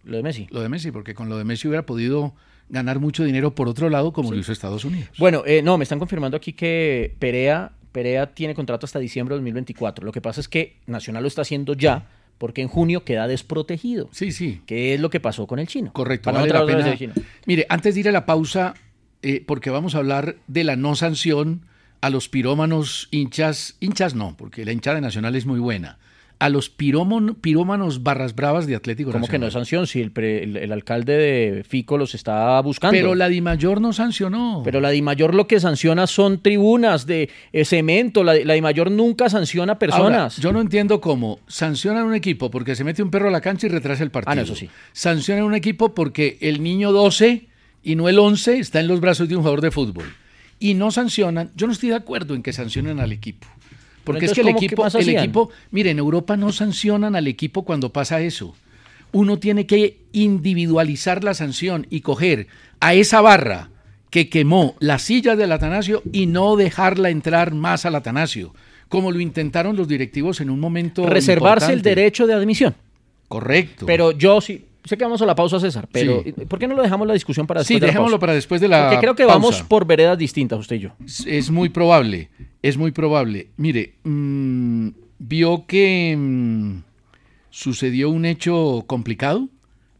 Lo de Messi. lo de Messi, porque con lo de Messi hubiera podido ganar mucho dinero por otro lado, como lo hizo Estados Unidos. Bueno, eh, no, me están confirmando aquí que Perea, Perea tiene contrato hasta diciembre de 2024. Lo que pasa es que Nacional lo está haciendo ya, porque en junio queda desprotegido. Sí, sí. ¿Qué es lo que pasó con el chino? Correcto, vale la pena. chino. Mire, antes de ir a la pausa, eh, porque vamos a hablar de la no sanción a los pirómanos hinchas, hinchas no, porque la hinchada de Nacional es muy buena, a los pirómon- pirómanos barras bravas de Atlético ¿Cómo que no es sanción si el, pre- el- el alcalde de Fico los está buscando? Pero la Dimayor no sancionó. Pero la DIMAYOR lo que sanciona son tribunas de eh, cemento. La, la DIMAYOR nunca sanciona Ahora, personas. yo no entiendo cómo sancionan un equipo porque se mete un perro a la cancha y retrasa el partido. Ah, no, eso sí. Sancionan un equipo porque el niño 12 y no el 11 está en los brazos de un jugador de fútbol. Y no sancionan, yo no estoy de acuerdo en que sancionen al equipo. Porque es que el ¿cómo- qué equipo, más el equipo, mire, en Europa no sancionan al equipo cuando pasa eso. Uno tiene que individualizar la sanción y coger a esa barra que quemó la silla del Atanasio y no dejarla entrar más al Atanasio, como lo intentaron los directivos en un momento. Reservarse el derecho de admisión. Correcto. Pero yo sí. Sé que vamos a la pausa, César, pero Sí. ¿por qué no lo dejamos la discusión para después sí, de la dejémoslo pausa? para después de la. Porque creo que pausa. vamos por veredas distintas, usted y yo. Es- Es muy probable, es muy probable. Mire, mm, vio que mm, sucedió un hecho complicado.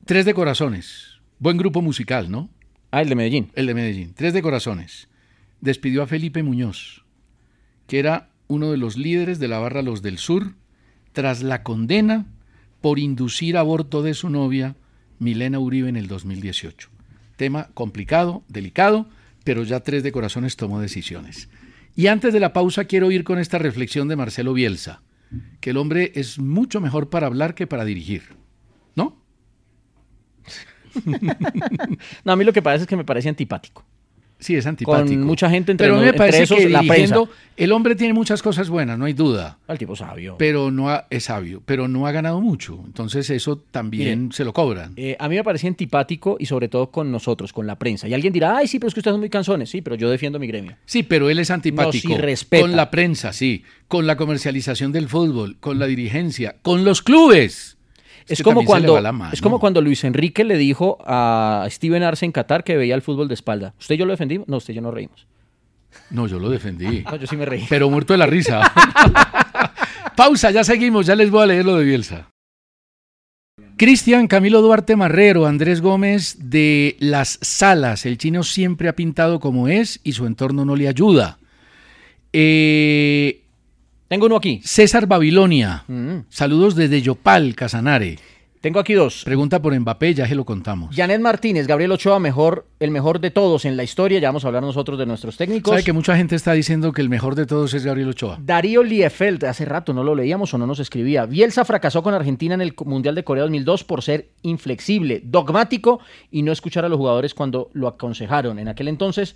Tres de corazones. Buen grupo musical, ¿no? Ah, el de Medellín. El de Medellín. Tres de corazones. Despidió a Felipe Muñoz, que era uno de los líderes de la barra Los del Sur, tras la condena por inducir aborto de su novia, Milena Uribe, en el 2018. Tema complicado, delicado, pero ya Tres de Corazones tomó decisiones. Y antes de la pausa quiero ir con esta reflexión de Marcelo Bielsa, que el hombre es mucho mejor para hablar que para dirigir. ¿No? No, a mí lo que parece es que me parece antipático. Sí, es antipático. Con mucha gente entre, Pero a mí me entre parece esos que la prensa. el hombre tiene muchas cosas buenas, no hay duda. El tipo sabio. Pero no ha- es sabio, pero no ha ganado mucho. Entonces eso también se lo cobran. Eh, a mí me parece antipático y sobre todo con nosotros, con la prensa. Y alguien dirá, ay, sí, pero es que ustedes son muy canzones. Sí, pero yo defiendo mi gremio. Sí, pero él es antipático. No, sí. Con la prensa, sí. Con la comercialización del fútbol, con la dirigencia, con los clubes. Es que como, cuando, va la mano. es como cuando Luis Enrique le dijo a Steven Arce en Qatar que veía el fútbol de espalda. ¿Usted y yo lo defendimos? No, usted y yo no reímos. No, yo lo defendí. No, yo sí me reí. pero muerto de la risa. Pausa, ya seguimos, ya les voy a leer lo de Bielsa. Cristian Camilo Duarte Marrero, Andrés Gómez de Las Salas. El chino siempre ha pintado como es y su entorno no le ayuda. Eh, Tengo uno aquí. César Babilonia. Mm. Saludos desde Yopal, Casanare. Tengo aquí dos. Pregunta por Mbappé, ya se lo contamos. Janet Martínez, Gabriel Ochoa, mejor, el mejor de todos en la historia. Ya vamos a hablar nosotros de nuestros técnicos. ¿Sabe que mucha gente está diciendo que el mejor de todos es Gabriel Ochoa? Darío Liefeld, hace rato no lo leíamos o no nos escribía. Bielsa fracasó con Argentina en el Mundial de Corea 2002 por ser inflexible, dogmático y no escuchar a los jugadores cuando lo aconsejaron. En aquel entonces,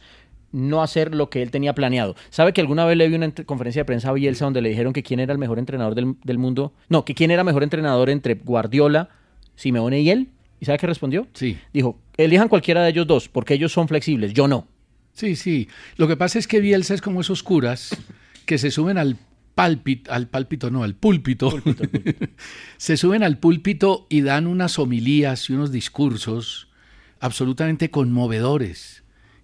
no hacer lo que él tenía planeado. ¿Sabe que alguna vez le vi una conferencia de prensa a Bielsa donde le dijeron que quién era el mejor entrenador del, del mundo? No, que quién era mejor entrenador entre Guardiola, Simeone y él. ¿Y sabe qué respondió? Sí. Dijo, elijan cualquiera de ellos dos, porque ellos son flexibles, yo no. Sí, sí. Lo que pasa es que Bielsa es como esos curas que se suben al pálpito, al pálpito no, al púlpito. se suben al púlpito y dan unas homilías y unos discursos absolutamente conmovedores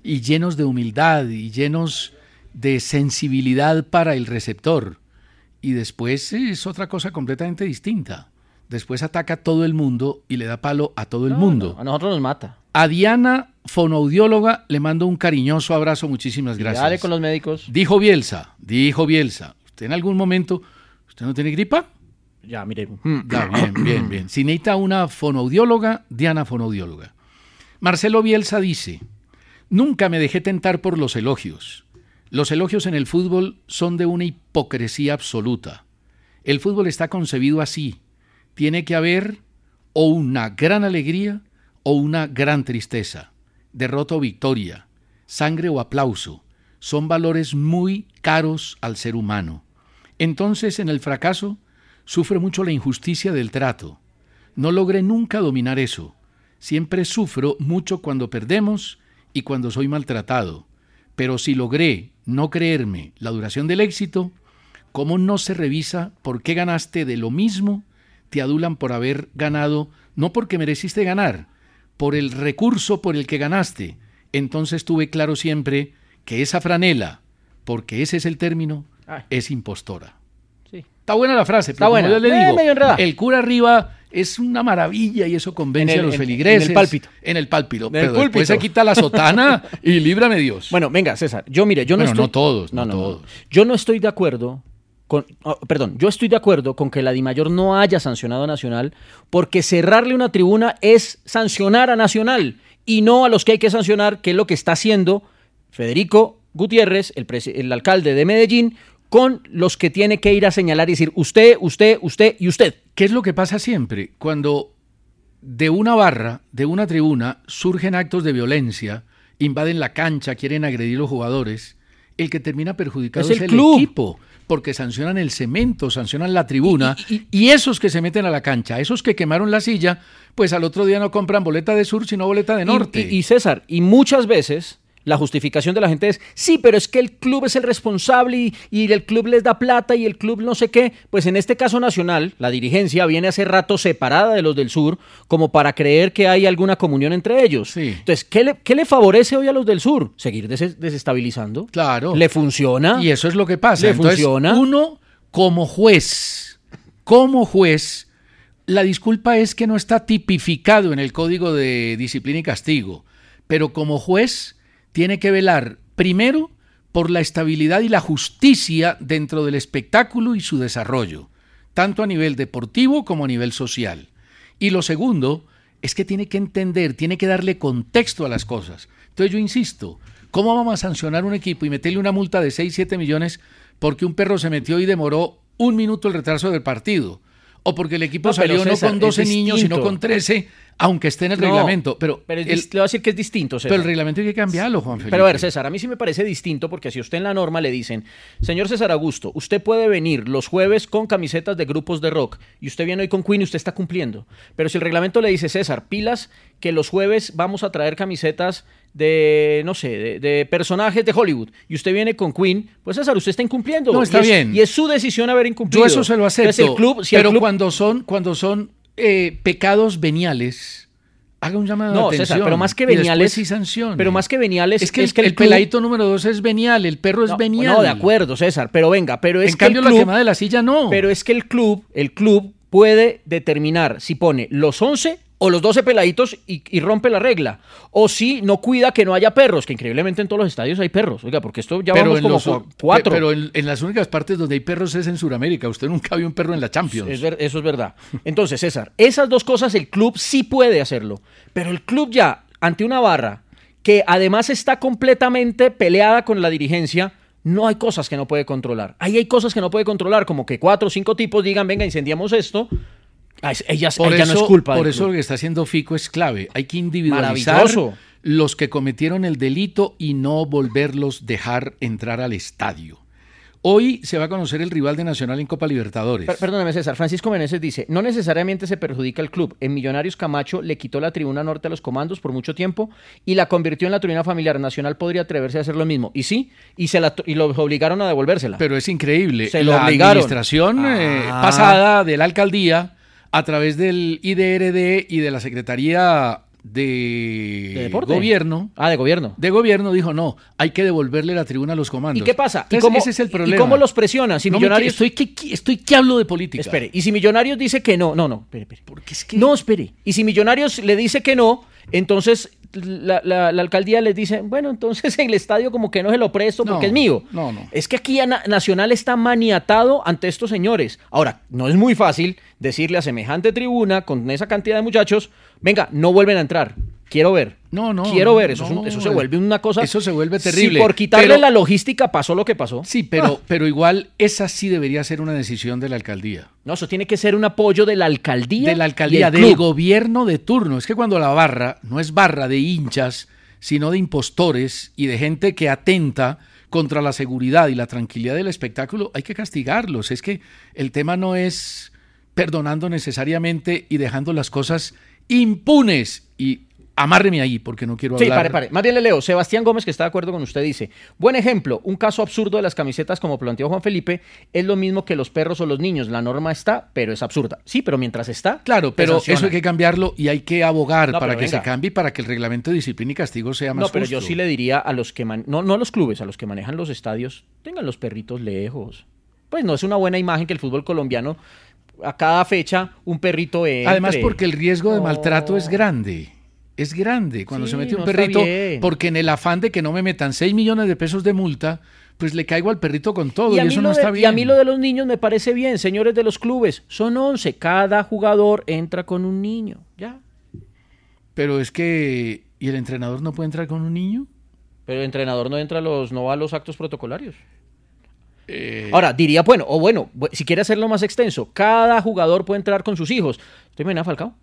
y llenos de humildad y llenos de sensibilidad para el receptor. Y después es otra cosa completamente distinta. Después ataca a todo el mundo y le da palo a todo el No, mundo. no, a nosotros nos mata. A Diana, fonoaudióloga, le mando un cariñoso abrazo. Muchísimas gracias. Dale con los médicos. Dijo Bielsa, dijo Bielsa. ¿Usted en algún momento, usted no tiene gripa? Ya, mire. Ya, bien, bien, bien. Si necesita una fonoaudióloga, Diana fonoaudióloga. Marcelo Bielsa dice, nunca me dejé tentar por los elogios. Los elogios en el fútbol son de una hipocresía absoluta. El fútbol está concebido así. Tiene que haber o una gran alegría o una gran tristeza, derrota o victoria, sangre o aplauso. Son valores muy caros al ser humano. Entonces, en el fracaso, sufre mucho la injusticia del trato. No logré nunca dominar eso. Siempre sufro mucho cuando perdemos y cuando soy maltratado. Pero si logré no creerme la duración del éxito, ¿cómo no se revisa por qué ganaste de lo mismo? Te adulan por haber ganado, no porque mereciste ganar, por el recurso por el que ganaste. Entonces tuve claro siempre que esa franela, porque ese es el término, Ay. es impostora. Sí. Está buena la frase, pero Está buena. como yo le Eh, digo, el cura arriba es una maravilla y eso convence el- a los en- feligreses. en el pálpito. En el pálpito. En el pero después púlpito. se quita la sotana y líbrame Dios. Bueno, venga, César. Yo, mire, yo no Bueno, estoy. no todos, no todos. Yo no estoy de acuerdo con. oh, perdón, yo estoy de acuerdo con que la Dimayor no haya sancionado a Nacional, porque cerrarle una tribuna es sancionar a Nacional y no a los que hay que sancionar, que es lo que está haciendo Federico Gutiérrez, el, el alcalde de Medellín, con los que tiene que ir a señalar y decir usted, usted, usted y usted. ¿Qué es lo que pasa siempre? Cuando de una barra, de una tribuna, surgen actos de violencia, invaden la cancha, quieren agredir a los jugadores, el que termina perjudicado Es es el club. equipo, porque sancionan el cemento, sancionan la tribuna, Y- y- y, esos que se meten a la cancha, esos que quemaron la silla, pues al otro día no compran boleta de sur, sino boleta de norte. Y César, y muchas veces la justificación de la gente es, sí, pero es que el club es el responsable y, y el club les da plata y el club no sé qué. Pues en este caso nacional, la dirigencia viene hace rato separada de los del sur como para creer que hay alguna comunión entre ellos. Sí. Entonces, ¿qué le, qué le favorece hoy a los del sur? Seguir des- desestabilizando. Claro. ¿Le funciona? Y eso es lo que pasa. ¿Le Entonces, funciona? uno, como juez, como juez, la disculpa es que no está tipificado en el Código de Disciplina y Castigo, pero como juez tiene que velar primero por la estabilidad y la justicia dentro del espectáculo y su desarrollo, tanto a nivel deportivo como a nivel social. Y lo segundo es que tiene que entender, tiene que darle contexto a las cosas. Entonces yo insisto, ¿cómo vamos a sancionar un equipo y meterle una multa de 6, 7 millones porque un perro se metió y demoró un minuto el retraso del partido? O porque el equipo No, salió César, no con es 12 niños, sino con 13, aunque esté en el No, reglamento. Pero, pero el, le voy a decir que es distinto, César. pero el reglamento hay que cambiarlo, Juan Felipe. Pero a ver, César, a mí sí me parece distinto porque si usted en la norma le dicen, señor César Augusto, usted puede venir los jueves con camisetas de grupos de rock y usted viene hoy con Queen y usted está cumpliendo. Pero si el reglamento le dice, César, pilas que los jueves vamos a traer camisetas de, no sé, de, de personajes de Hollywood y usted viene con Queen, pues César, usted está incumpliendo. No, está Y es- bien. Y es su decisión haber incumplido. Yo eso se lo acepto. Entonces, el club, si el pero club- cuando son, cuando son eh, pecados veniales, haga un llamado No, de atención. César, pero más que veniales. sí. Pero más que veniales. Es que el, el, el club- peladito número dos es venial, el perro es no, venial. no, de acuerdo, César, pero venga, pero es En que cambio, el la quemada de la silla no. Pero es que el club, el club, puede determinar si pone los 11 o los 12 peladitos y, y rompe la regla. O si no cuida que no haya perros, que increíblemente en todos los estadios hay perros. Oiga, porque esto ya vamos en como los- cuatro. Pero en, en las únicas partes donde hay perros es en Sudamérica. Usted nunca vio un perro en la Champions. Es ver- eso es verdad. Entonces, César, esas dos cosas el club sí puede hacerlo. Pero el club ya, ante una barra que además está completamente peleada con la dirigencia, no hay cosas que no puede controlar. Ahí hay cosas que no puede controlar, como que cuatro o cinco tipos digan, venga, incendiamos esto. Ah, Ella, Por ella eso, no es culpa por eso lo que está haciendo Fico es clave. Hay que individualizar los que cometieron el delito y no volverlos dejar entrar al estadio. Hoy se va a conocer el rival de Nacional en Copa Libertadores. Per- Perdóname, César. Francisco Meneses dice: No necesariamente se perjudica el club. En Millonarios Camacho le quitó la tribuna norte a los comandos por mucho tiempo y la convirtió en la tribuna familiar. Nacional podría atreverse a hacer lo mismo. Y sí, y, se la, y los obligaron a devolvérsela. Pero es increíble. Se lo la obligaron. administración eh, Ah. pasada de la alcaldía, a través del IDRD y de la Secretaría de. Gobierno, Ah, de gobierno. de Gobierno, dijo no, hay que devolverle la tribuna a los comandos. ¿Y qué pasa? ¿Y cómo, ese es el problema. ¿Y cómo los presionan? Si No Millonarios. estoy, que, que- estoy que hablo de política. Espere. Y si Millonarios dice que no. No, no. Espere, espere. Porque es que No, espere. Y si Millonarios le dice que no, entonces la, la- la alcaldía les dice, bueno, entonces en el estadio como que no se lo presto porque No, es mío. no, no. Es que aquí Nacional está maniatado ante estos señores. Ahora, no es muy fácil decirle a semejante tribuna con esa cantidad de muchachos, venga, no vuelven a entrar. Quiero ver. No, no, Quiero ver. Eso, es un- no, eso se vuelve una cosa. eso se vuelve Si terrible, por quitarle pero- la logística pasó lo que pasó. Sí, pero, pero igual esa sí debería ser una decisión de la alcaldía. No, eso tiene que ser un apoyo de la alcaldía. De la alcaldía, del club. gobierno de turno. Es que cuando la barra no es barra de hinchas, sino de impostores y de gente que atenta contra la seguridad y la tranquilidad del espectáculo, hay que castigarlos. Es que el tema no es perdonando necesariamente y dejando las cosas impunes. Y amárreme ahí, porque no quiero Sí, hablar. pare, pare. Más bien le leo. Sebastián Gómez, que está de acuerdo con usted, dice: Buen ejemplo, un caso absurdo de las camisetas, como planteó Juan Felipe, es lo mismo que los perros o los niños. La norma está, pero es absurda. Sí, pero mientras está. Claro, pero eso hay que cambiarlo y hay que abogar No, para que venga. se cambie para que el reglamento de disciplina y castigo sea más No, pero yo sí le diría a los que man- no, no a los clubes, a los que manejan los estadios, tengan los perritos lejos. Pues no es una buena imagen que el fútbol colombiano a cada fecha un perrito entre. Además, porque el riesgo de maltrato es grande. Es grande cuando Sí, se mete un no perrito, porque en el afán de que no me metan 6 millones de pesos de multa, pues le caigo al perrito con todo y, eso no de- está bien. Y a mí lo de los niños me parece bien, señores de los clubes. Son 11, cada jugador entra con un niño. Ya. Pero es que, ¿y el entrenador no puede entrar con un niño? Pero el entrenador no entra a los, no va a los actos protocolarios. Eh, Ahora, diría, bueno, o bueno, bu- si quiere hacerlo más extenso, cada jugador puede entrar con sus hijos. ¿Usted me Falcao?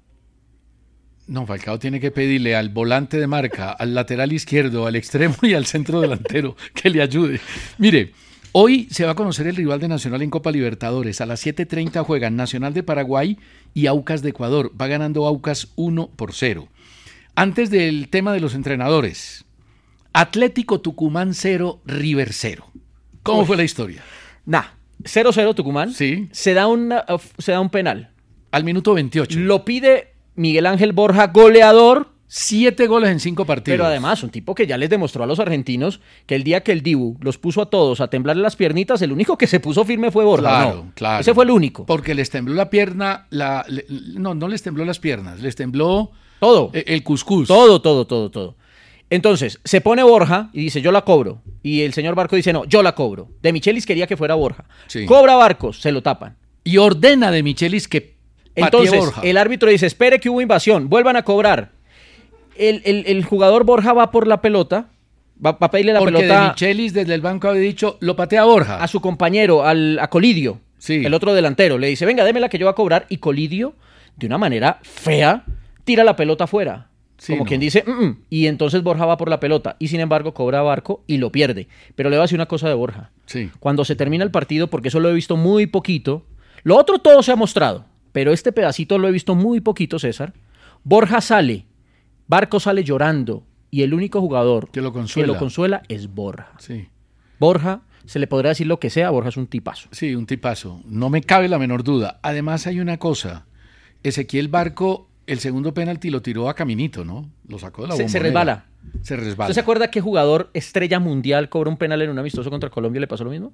No, Falcao tiene que pedirle al volante de marca, al lateral izquierdo, al extremo y al centro delantero que le ayude. Mire, hoy se va a conocer el rival de Nacional en Copa Libertadores. A las 7.30 juegan Nacional de Paraguay y Aucas de Ecuador. Va ganando Aucas 1 por 0. Antes del tema de los entrenadores, Atlético Tucumán 0, River 0. ¿Cómo fue la historia? Nah, 0-0 Tucumán. Sí. Se da, una, uh, se da un penal. Al minuto 28. Lo pide Miguel Ángel Borja, goleador. Siete goles en cinco partidos. Pero además, un tipo que ya les demostró a los argentinos que el día que el Dibu los puso a todos a temblarle las piernitas, el único que se puso firme fue Borja. Claro, no. claro. Ese fue el único. Porque les tembló la pierna, la, le- no, no les tembló las piernas, les tembló Todo. eh, el cuscús. Todo, todo, todo, todo. Entonces, se pone Borja y dice, yo la cobro. Y el señor Barco dice, no, yo la cobro. De Michelis quería que fuera Borja. Sí. Cobra Barcos, se lo tapan. Y ordena de Michelis que Entonces, Borja. el árbitro dice, espere que hubo invasión, vuelvan a cobrar. El, el- el jugador Borja va por la pelota, va, va a pedirle la Porque de pelota Michelis desde el banco había dicho, lo patea Borja. a su compañero, al, a Colidio, Sí. el otro delantero. Le dice, venga, démela que yo voy a cobrar. Y Colidio, de una manera fea, tira la pelota afuera. Sí, como no. quien dice, "Mm, mm". y entonces Borja va por la pelota. Y sin embargo, cobra Barco y lo pierde. Pero le voy a decir una cosa de Borja. Sí. Cuando se termina el partido, porque eso lo he visto muy poquito, lo otro todo se ha mostrado, pero este pedacito lo he visto muy poquito, César. Borja sale, Barco sale llorando, y el único jugador Que lo consuela. lo consuela es Borja. Sí. Borja, se le podrá decir lo que sea, Borja es un tipazo. Sí, un tipazo. No me cabe la menor duda. Además hay una cosa. Ezequiel Barco, el segundo penalti lo tiró a Caminito, ¿no? Lo sacó de la Se- se bombonera. resbala. Se resbala. ¿Usted se acuerda qué jugador estrella mundial cobra un penal en un amistoso contra Colombia y le pasó lo mismo?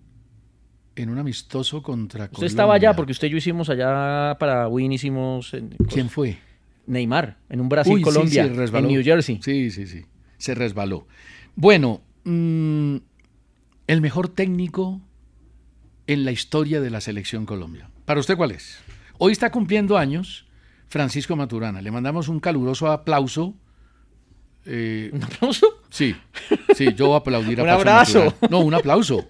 En un amistoso contra Usted estaba allá porque usted y yo hicimos allá para Win, hicimos... en- ¿Quién fue? Neymar, en un sí, Brasil-Colombia, sí, resbaló. en New Jersey. Sí, sí, sí. Se resbaló. Bueno, mm, el mejor técnico en la historia de la selección Colombia. ¿Para usted cuál es? Hoy está cumpliendo años Francisco Maturana. Le mandamos un caluroso aplauso. Eh, ¿Un aplauso? sí, sí, yo voy a aplaudir a Un abrazo. Maturana. No, un aplauso.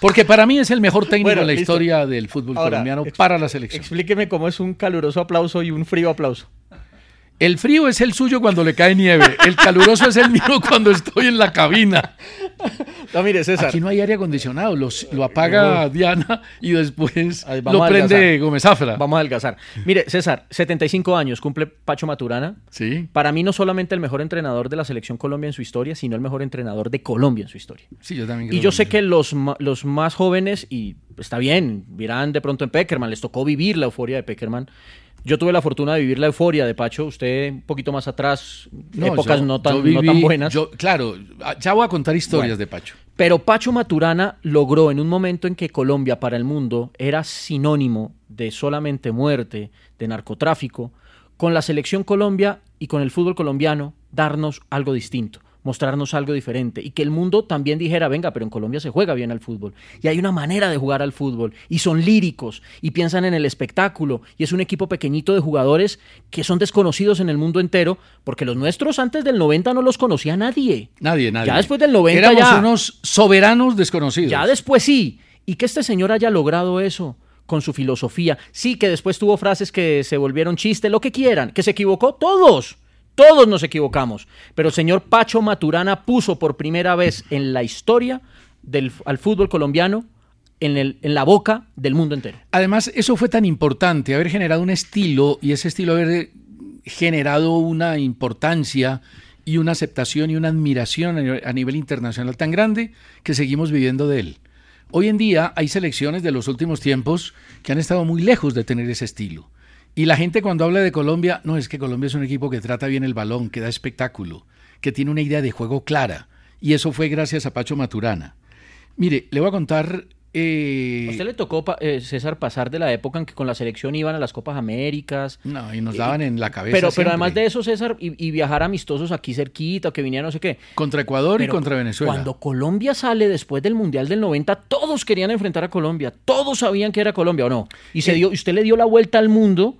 Porque para mí es el mejor técnico Bueno, en la listo. historia del fútbol Ahora, colombiano para la selección. Explíqueme cómo es un caluroso aplauso y un frío aplauso. El frío es el suyo cuando le cae nieve. El caluroso es el mío cuando estoy en la cabina. No, mire, César. Aquí no hay aire acondicionado. Los- lo apaga Diana y después lo prende. Gómez. Vamos a adelgazar. Mire, César, 75 años cumple Pacho Maturana. Sí, Para mí no solamente el mejor entrenador de la selección Colombia en su historia, sino el mejor entrenador de Colombia en su historia. sí, yo también. Y creo yo lo sé que los, los más jóvenes, y está bien, dirán de pronto en Peckerman, les tocó vivir la euforia de Peckerman. Yo tuve la fortuna de vivir la euforia de Pacho, usted un poquito más atrás, épocas yo- no, tan, no buenas. yo- claro, ya voy a contar historias Bueno. de Pacho. Pero Pacho Maturana logró en un momento en que Colombia para el mundo era sinónimo de solamente muerte, de narcotráfico, con la selección Colombia y con el fútbol colombiano darnos algo distinto, mostrarnos algo diferente y que el mundo también dijera, venga, pero en Colombia se juega bien al fútbol y hay una manera de jugar al fútbol y son líricos y piensan en el espectáculo y es un equipo pequeñito de jugadores que son desconocidos en el mundo entero porque los nuestros antes del 90 no los conocía nadie. Nadie, nadie. Ya después del 90 Éramos ya. unos soberanos desconocidos. Ya después sí. Y que este señor haya logrado eso con su filosofía. Sí, que después tuvo frases que se volvieron chiste, lo que quieran. Que se equivocó todos. Todos nos equivocamos. Pero el señor Pacho Maturana puso por primera vez en la historia del, al fútbol colombiano en, la boca del mundo entero. Además, eso fue tan importante, haber generado un estilo y ese estilo haber generado una importancia y una aceptación y una admiración a nivel internacional tan grande que seguimos viviendo de él. Hoy en día hay selecciones de los últimos tiempos que han estado muy lejos de tener ese estilo. Y la gente cuando habla de Colombia, no, es que Colombia es un equipo que trata bien el balón, que da espectáculo, que tiene una idea de juego clara. Y eso fue gracias a Pacho Maturana. Mire, le voy a contar... eh, ¿A usted le tocó, eh, César, pasar de la época en que con la selección iban a las Copas Américas? No, y nos daban en la cabeza. Pero, pero además de eso, César, y, y viajar amistosos aquí cerquita, que viniera no sé qué. Contra Ecuador y contra Venezuela. Cuando Colombia sale después del Mundial del 90, todos querían enfrentar a Colombia. Todos sabían que era Colombia o no. Y se Eh, dio, y usted le dio la vuelta al mundo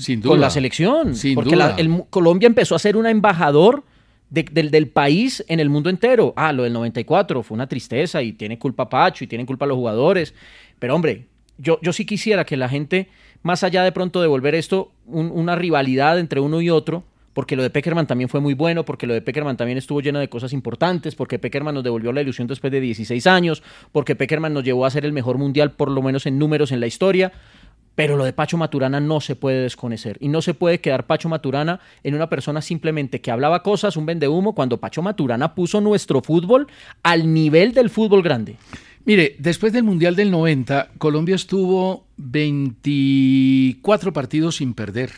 Sin duda. con la selección. Sin porque duda. la- el mu- Colombia empezó a ser un embajador de- del, del país en el mundo entero. Ah, lo del 94 fue una tristeza y tiene culpa Pacho y tienen culpa los jugadores. Pero hombre, yo, yo sí quisiera que la gente, más allá de pronto de volver esto un- una rivalidad entre uno y otro, porque lo de Peckerman también fue muy bueno, porque lo de Peckerman también estuvo lleno de cosas importantes, porque Peckerman nos devolvió la ilusión después de 16 años, porque Peckerman nos llevó a ser el mejor mundial, por lo menos en números en la historia. Pero lo de Pacho Maturana no se puede desconocer. Y no se puede quedar Pacho Maturana en una persona simplemente que hablaba cosas, un vendehumo, cuando Pacho Maturana puso nuestro fútbol al nivel del fútbol grande. Mire, después del Mundial del 90, Colombia estuvo 24 partidos sin perder.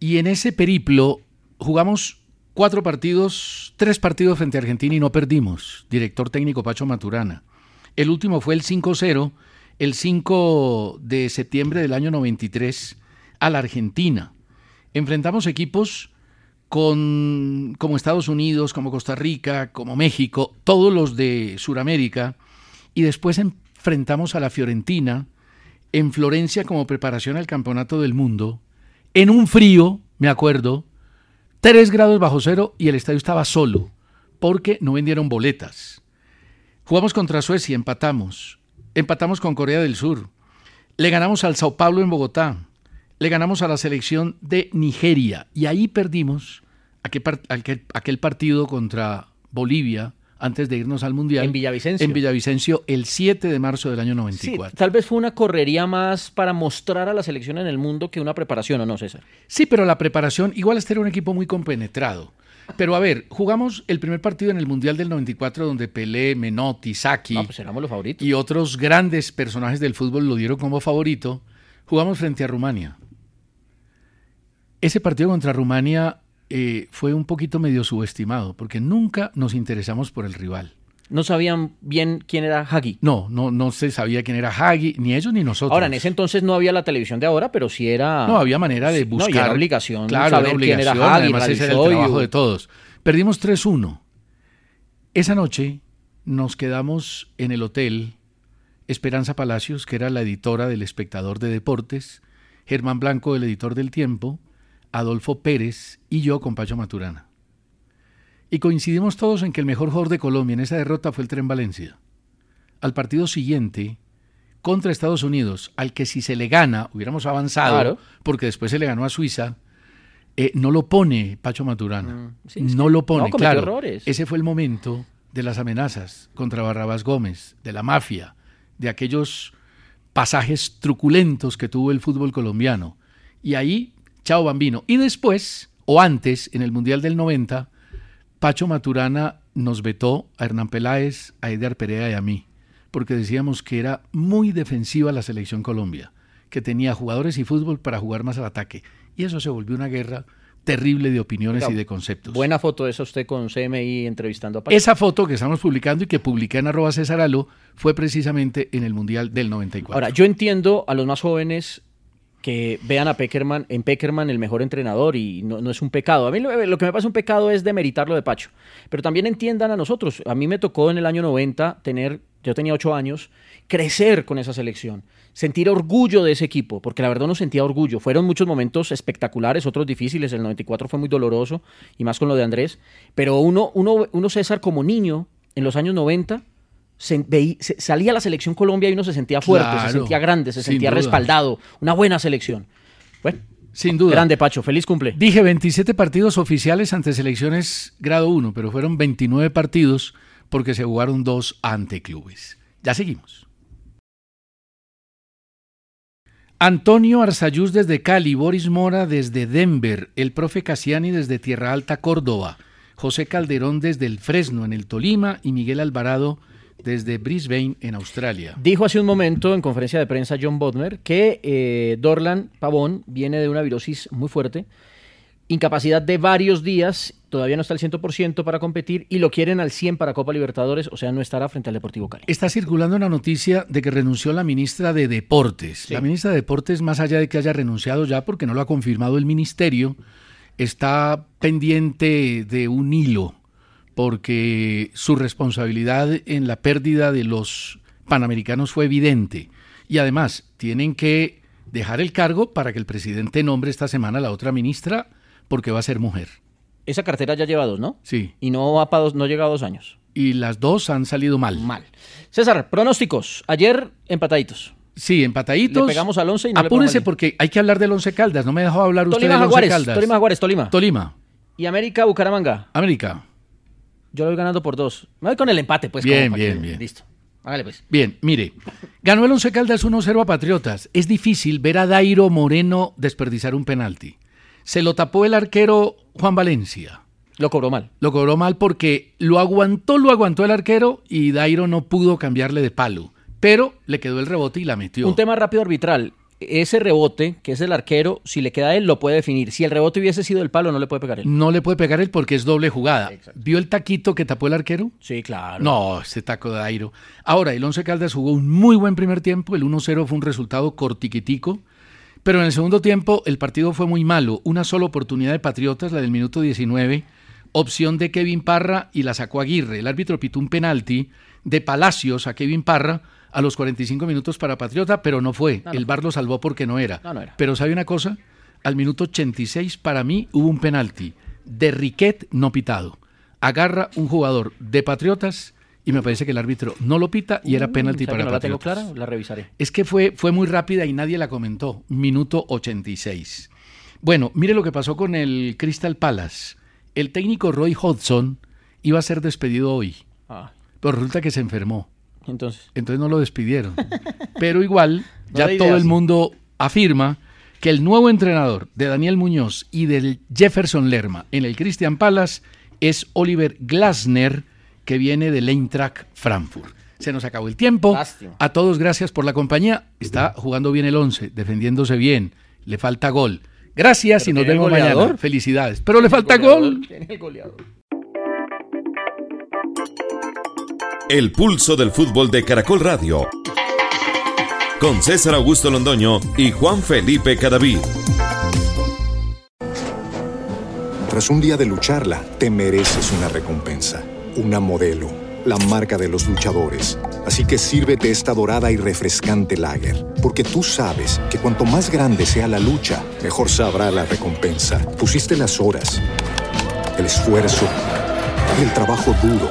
Y en ese periplo jugamos cuatro partidos, tres partidos frente a Argentina y no perdimos. Director técnico Pacho Maturana. El último fue el 5-0, el 5 de septiembre del año 93, a la Argentina. Enfrentamos equipos con, como Estados Unidos, como Costa Rica, como México, todos los de Sudamérica, y después enfrentamos a la Fiorentina en Florencia como preparación al Campeonato del Mundo, en un frío, me acuerdo, 3 grados bajo cero y el estadio estaba solo, porque no vendieron boletas. Jugamos contra Suecia, empatamos. Empatamos con Corea del Sur. Le ganamos al Sao Paulo en Bogotá. Le ganamos a la selección de Nigeria. Y ahí perdimos aquel, par- aquel- aquel partido contra Bolivia antes de irnos al Mundial. En Villavicencio. En Villavicencio el 7 de marzo del año Sí, 94. tal vez fue una correría más para mostrar a la selección en el mundo que una preparación, ¿o no, César? Sí, pero la preparación, igual este era un equipo muy compenetrado. Pero a ver, jugamos el primer partido en el Mundial del 94 donde Pelé, Menotti, Saki No, pues éramos los favoritos. y otros grandes personajes del fútbol lo dieron como favorito. Jugamos frente a Rumania. Ese partido contra Rumania eh, fue un poquito medio subestimado porque nunca nos interesamos por el rival. No sabían bien quién era Hagi. No, no, no se sabía quién era Hagi, ni ellos ni nosotros. Ahora, en ese entonces no había la televisión de ahora, pero sí era. No, había manera de No, y buscar. era obligación Claro, saber era quién era obligación. Hagi, Además, ese era el trabajo de todos. Perdimos 3-1. Esa noche nos quedamos en el hotel Esperanza Palacios, que era la editora del Espectador de Deportes, Germán Blanco, el editor del Tiempo, Adolfo Pérez y yo con Pacho Maturana. Y coincidimos todos en que el mejor jugador de Colombia en esa derrota fue el Tren Valencia. Al partido siguiente, contra Estados Unidos, al que si se le gana, hubiéramos avanzado, Claro. porque después se le ganó a Suiza, eh, no lo pone Pacho Maturana. Mm, sí, no lo pone, no, claro. errores. Ese fue el momento de las amenazas contra Barrabás Gómez, de la mafia, de aquellos pasajes truculentos que tuvo el fútbol colombiano. Y ahí, chao bambino. Y después, o antes, en el Mundial del 90, Pacho Maturana nos vetó a Hernán Peláez, a Edgar Perea y a mí, porque decíamos que era muy defensiva la selección Colombia, que tenía jugadores y fútbol para jugar más al ataque. Y eso se volvió una guerra terrible de opiniones Oiga, y de conceptos. Buena foto esa usted con CMI entrevistando a Pacho. Esa foto que estamos publicando y que publiqué en arroba César Alo fue precisamente en el Mundial del 94. Ahora, yo entiendo a los más jóvenes que vean a Peckerman, en Peckerman el mejor entrenador y no, es un pecado. A mí lo, lo que me pasa un pecado es demeritar lo de Pacho. Pero también entiendan a nosotros. A mí me tocó en el año 90 tener, yo tenía ocho años, crecer con esa selección, sentir orgullo de ese equipo, porque la verdad no sentía orgullo. Fueron muchos momentos espectaculares, otros difíciles. El 94 fue muy doloroso y más con lo de Andrés. Pero uno, uno, uno César como niño en los años 90 se veí- se- salía la selección Colombia y uno se sentía fuerte, Claro, se sentía grande, se sentía duda. respaldado, una buena selección. Bueno, Sin duda. grande Pacho, feliz cumple. Dije 27 partidos oficiales ante selecciones grado 1, pero fueron 29 partidos porque se jugaron dos ante clubes. Ya seguimos. Antonio Arzayús desde Cali, Boris Mora desde Denver, el profe Cassiani desde Tierra Alta, Córdoba, José Calderón desde el Fresno, en el Tolima, y Miguel Alvarado desde Brisbane, en Australia. Dijo hace un momento en conferencia de prensa John Bodmer que eh, Dorlan Pavón viene de una virosis muy fuerte, incapacidad de varios días, todavía no está al 100% para competir y lo quieren al 100 para Copa Libertadores, o sea, no estará frente al Deportivo Cali. Está circulando una noticia de que renunció la ministra de Deportes. Sí. La ministra de Deportes, más allá de que haya renunciado ya, porque no lo ha confirmado el ministerio, está pendiente de un hilo, porque su responsabilidad en la pérdida de los panamericanos fue evidente. Y además, tienen que dejar el cargo para que el presidente nombre esta semana a la otra ministra, porque va a ser mujer. Esa cartera ya lleva dos, ¿no? Sí. Y no va para dos, no llega a dos años. Y las dos han salido mal. Mal. César, pronósticos. Ayer empataditos. Sí, empataditos. Le pegamos al 11 y no Apúrense porque hay que hablar del Once Caldas. No me dejó hablar usted Tolima del Once Jaguares, Caldas. Tolima Jaguares, Tolima. Tolima. Y América Bucaramanga. América. Yo lo voy ganando por dos. Me voy con el empate, pues. Bien, como bien, bien. Listo. Hágale, pues. Bien, mire. Ganó el Once Caldas 1-0 a Patriotas. Es difícil ver a Dairo Moreno desperdiciar un penalti. Se lo tapó el arquero Juan Valencia. Lo cobró mal. Lo cobró mal porque lo aguantó, lo aguantó el arquero y Dairo no pudo cambiarle de palo. Pero le quedó el rebote y la metió. Un tema rápido arbitral. Ese rebote, que es el arquero, si le queda a él, lo puede definir. Si el rebote hubiese sido el palo, no le puede pegar él. No le puede pegar él porque es doble jugada. ¿Vio el taquito que tapó el arquero? Sí, claro. No, ese taco de Dairo. Ahora, el Once Caldas jugó un muy buen primer tiempo. El 1-0 fue un resultado cortiquitico. Pero en el segundo tiempo el partido fue muy malo. Una sola oportunidad de Patriotas, la del minuto 19. Opción de Kevin Parra y la sacó Aguirre. El árbitro pitó un penalti de Palacios a Kevin Parra a los 45 minutos para Patriota, pero no fue. No, no el VAR lo salvó porque no era. No, no era. Pero ¿sabe una cosa? Al minuto 86 para mí hubo un penalti de Riquet no pitado. Agarra un jugador de Patriotas y me parece que el árbitro no lo pita y era Mm, penalti o sea que para no la tengo Patriotas. clara, la revisaré. Es que fue, fue muy rápida y nadie la comentó. Minuto 86. Bueno, mire lo que pasó con el Crystal Palace. El técnico Roy Hodgson iba a ser despedido hoy, Ah, pero resulta que se enfermó. Entonces. Entonces no lo despidieron. Pero igual, No ya todo el mundo afirma que el nuevo entrenador de Daniel Muñoz y del Jefferson Lerma en el Christian Palace es Oliver Glasner, que viene del Eintracht Frankfurt. Se nos acabó el tiempo. Lástima. A todos gracias por la compañía. Está jugando bien el 11, defendiéndose bien. Le falta gol. Gracias Pero y nos vemos mañana. Felicidades. Pero le falta Goleador, gol. El pulso del fútbol de Caracol Radio. Con César Augusto Londoño y Juan Felipe Cadavid. Tras un día de lucharla, te mereces una recompensa, una modelo, la marca de los luchadores. Así que sírvete esta dorada y refrescante lager, porque tú sabes que cuanto más grande sea la lucha, mejor sabrá la recompensa. Pusiste las horas, el esfuerzo, el trabajo duro.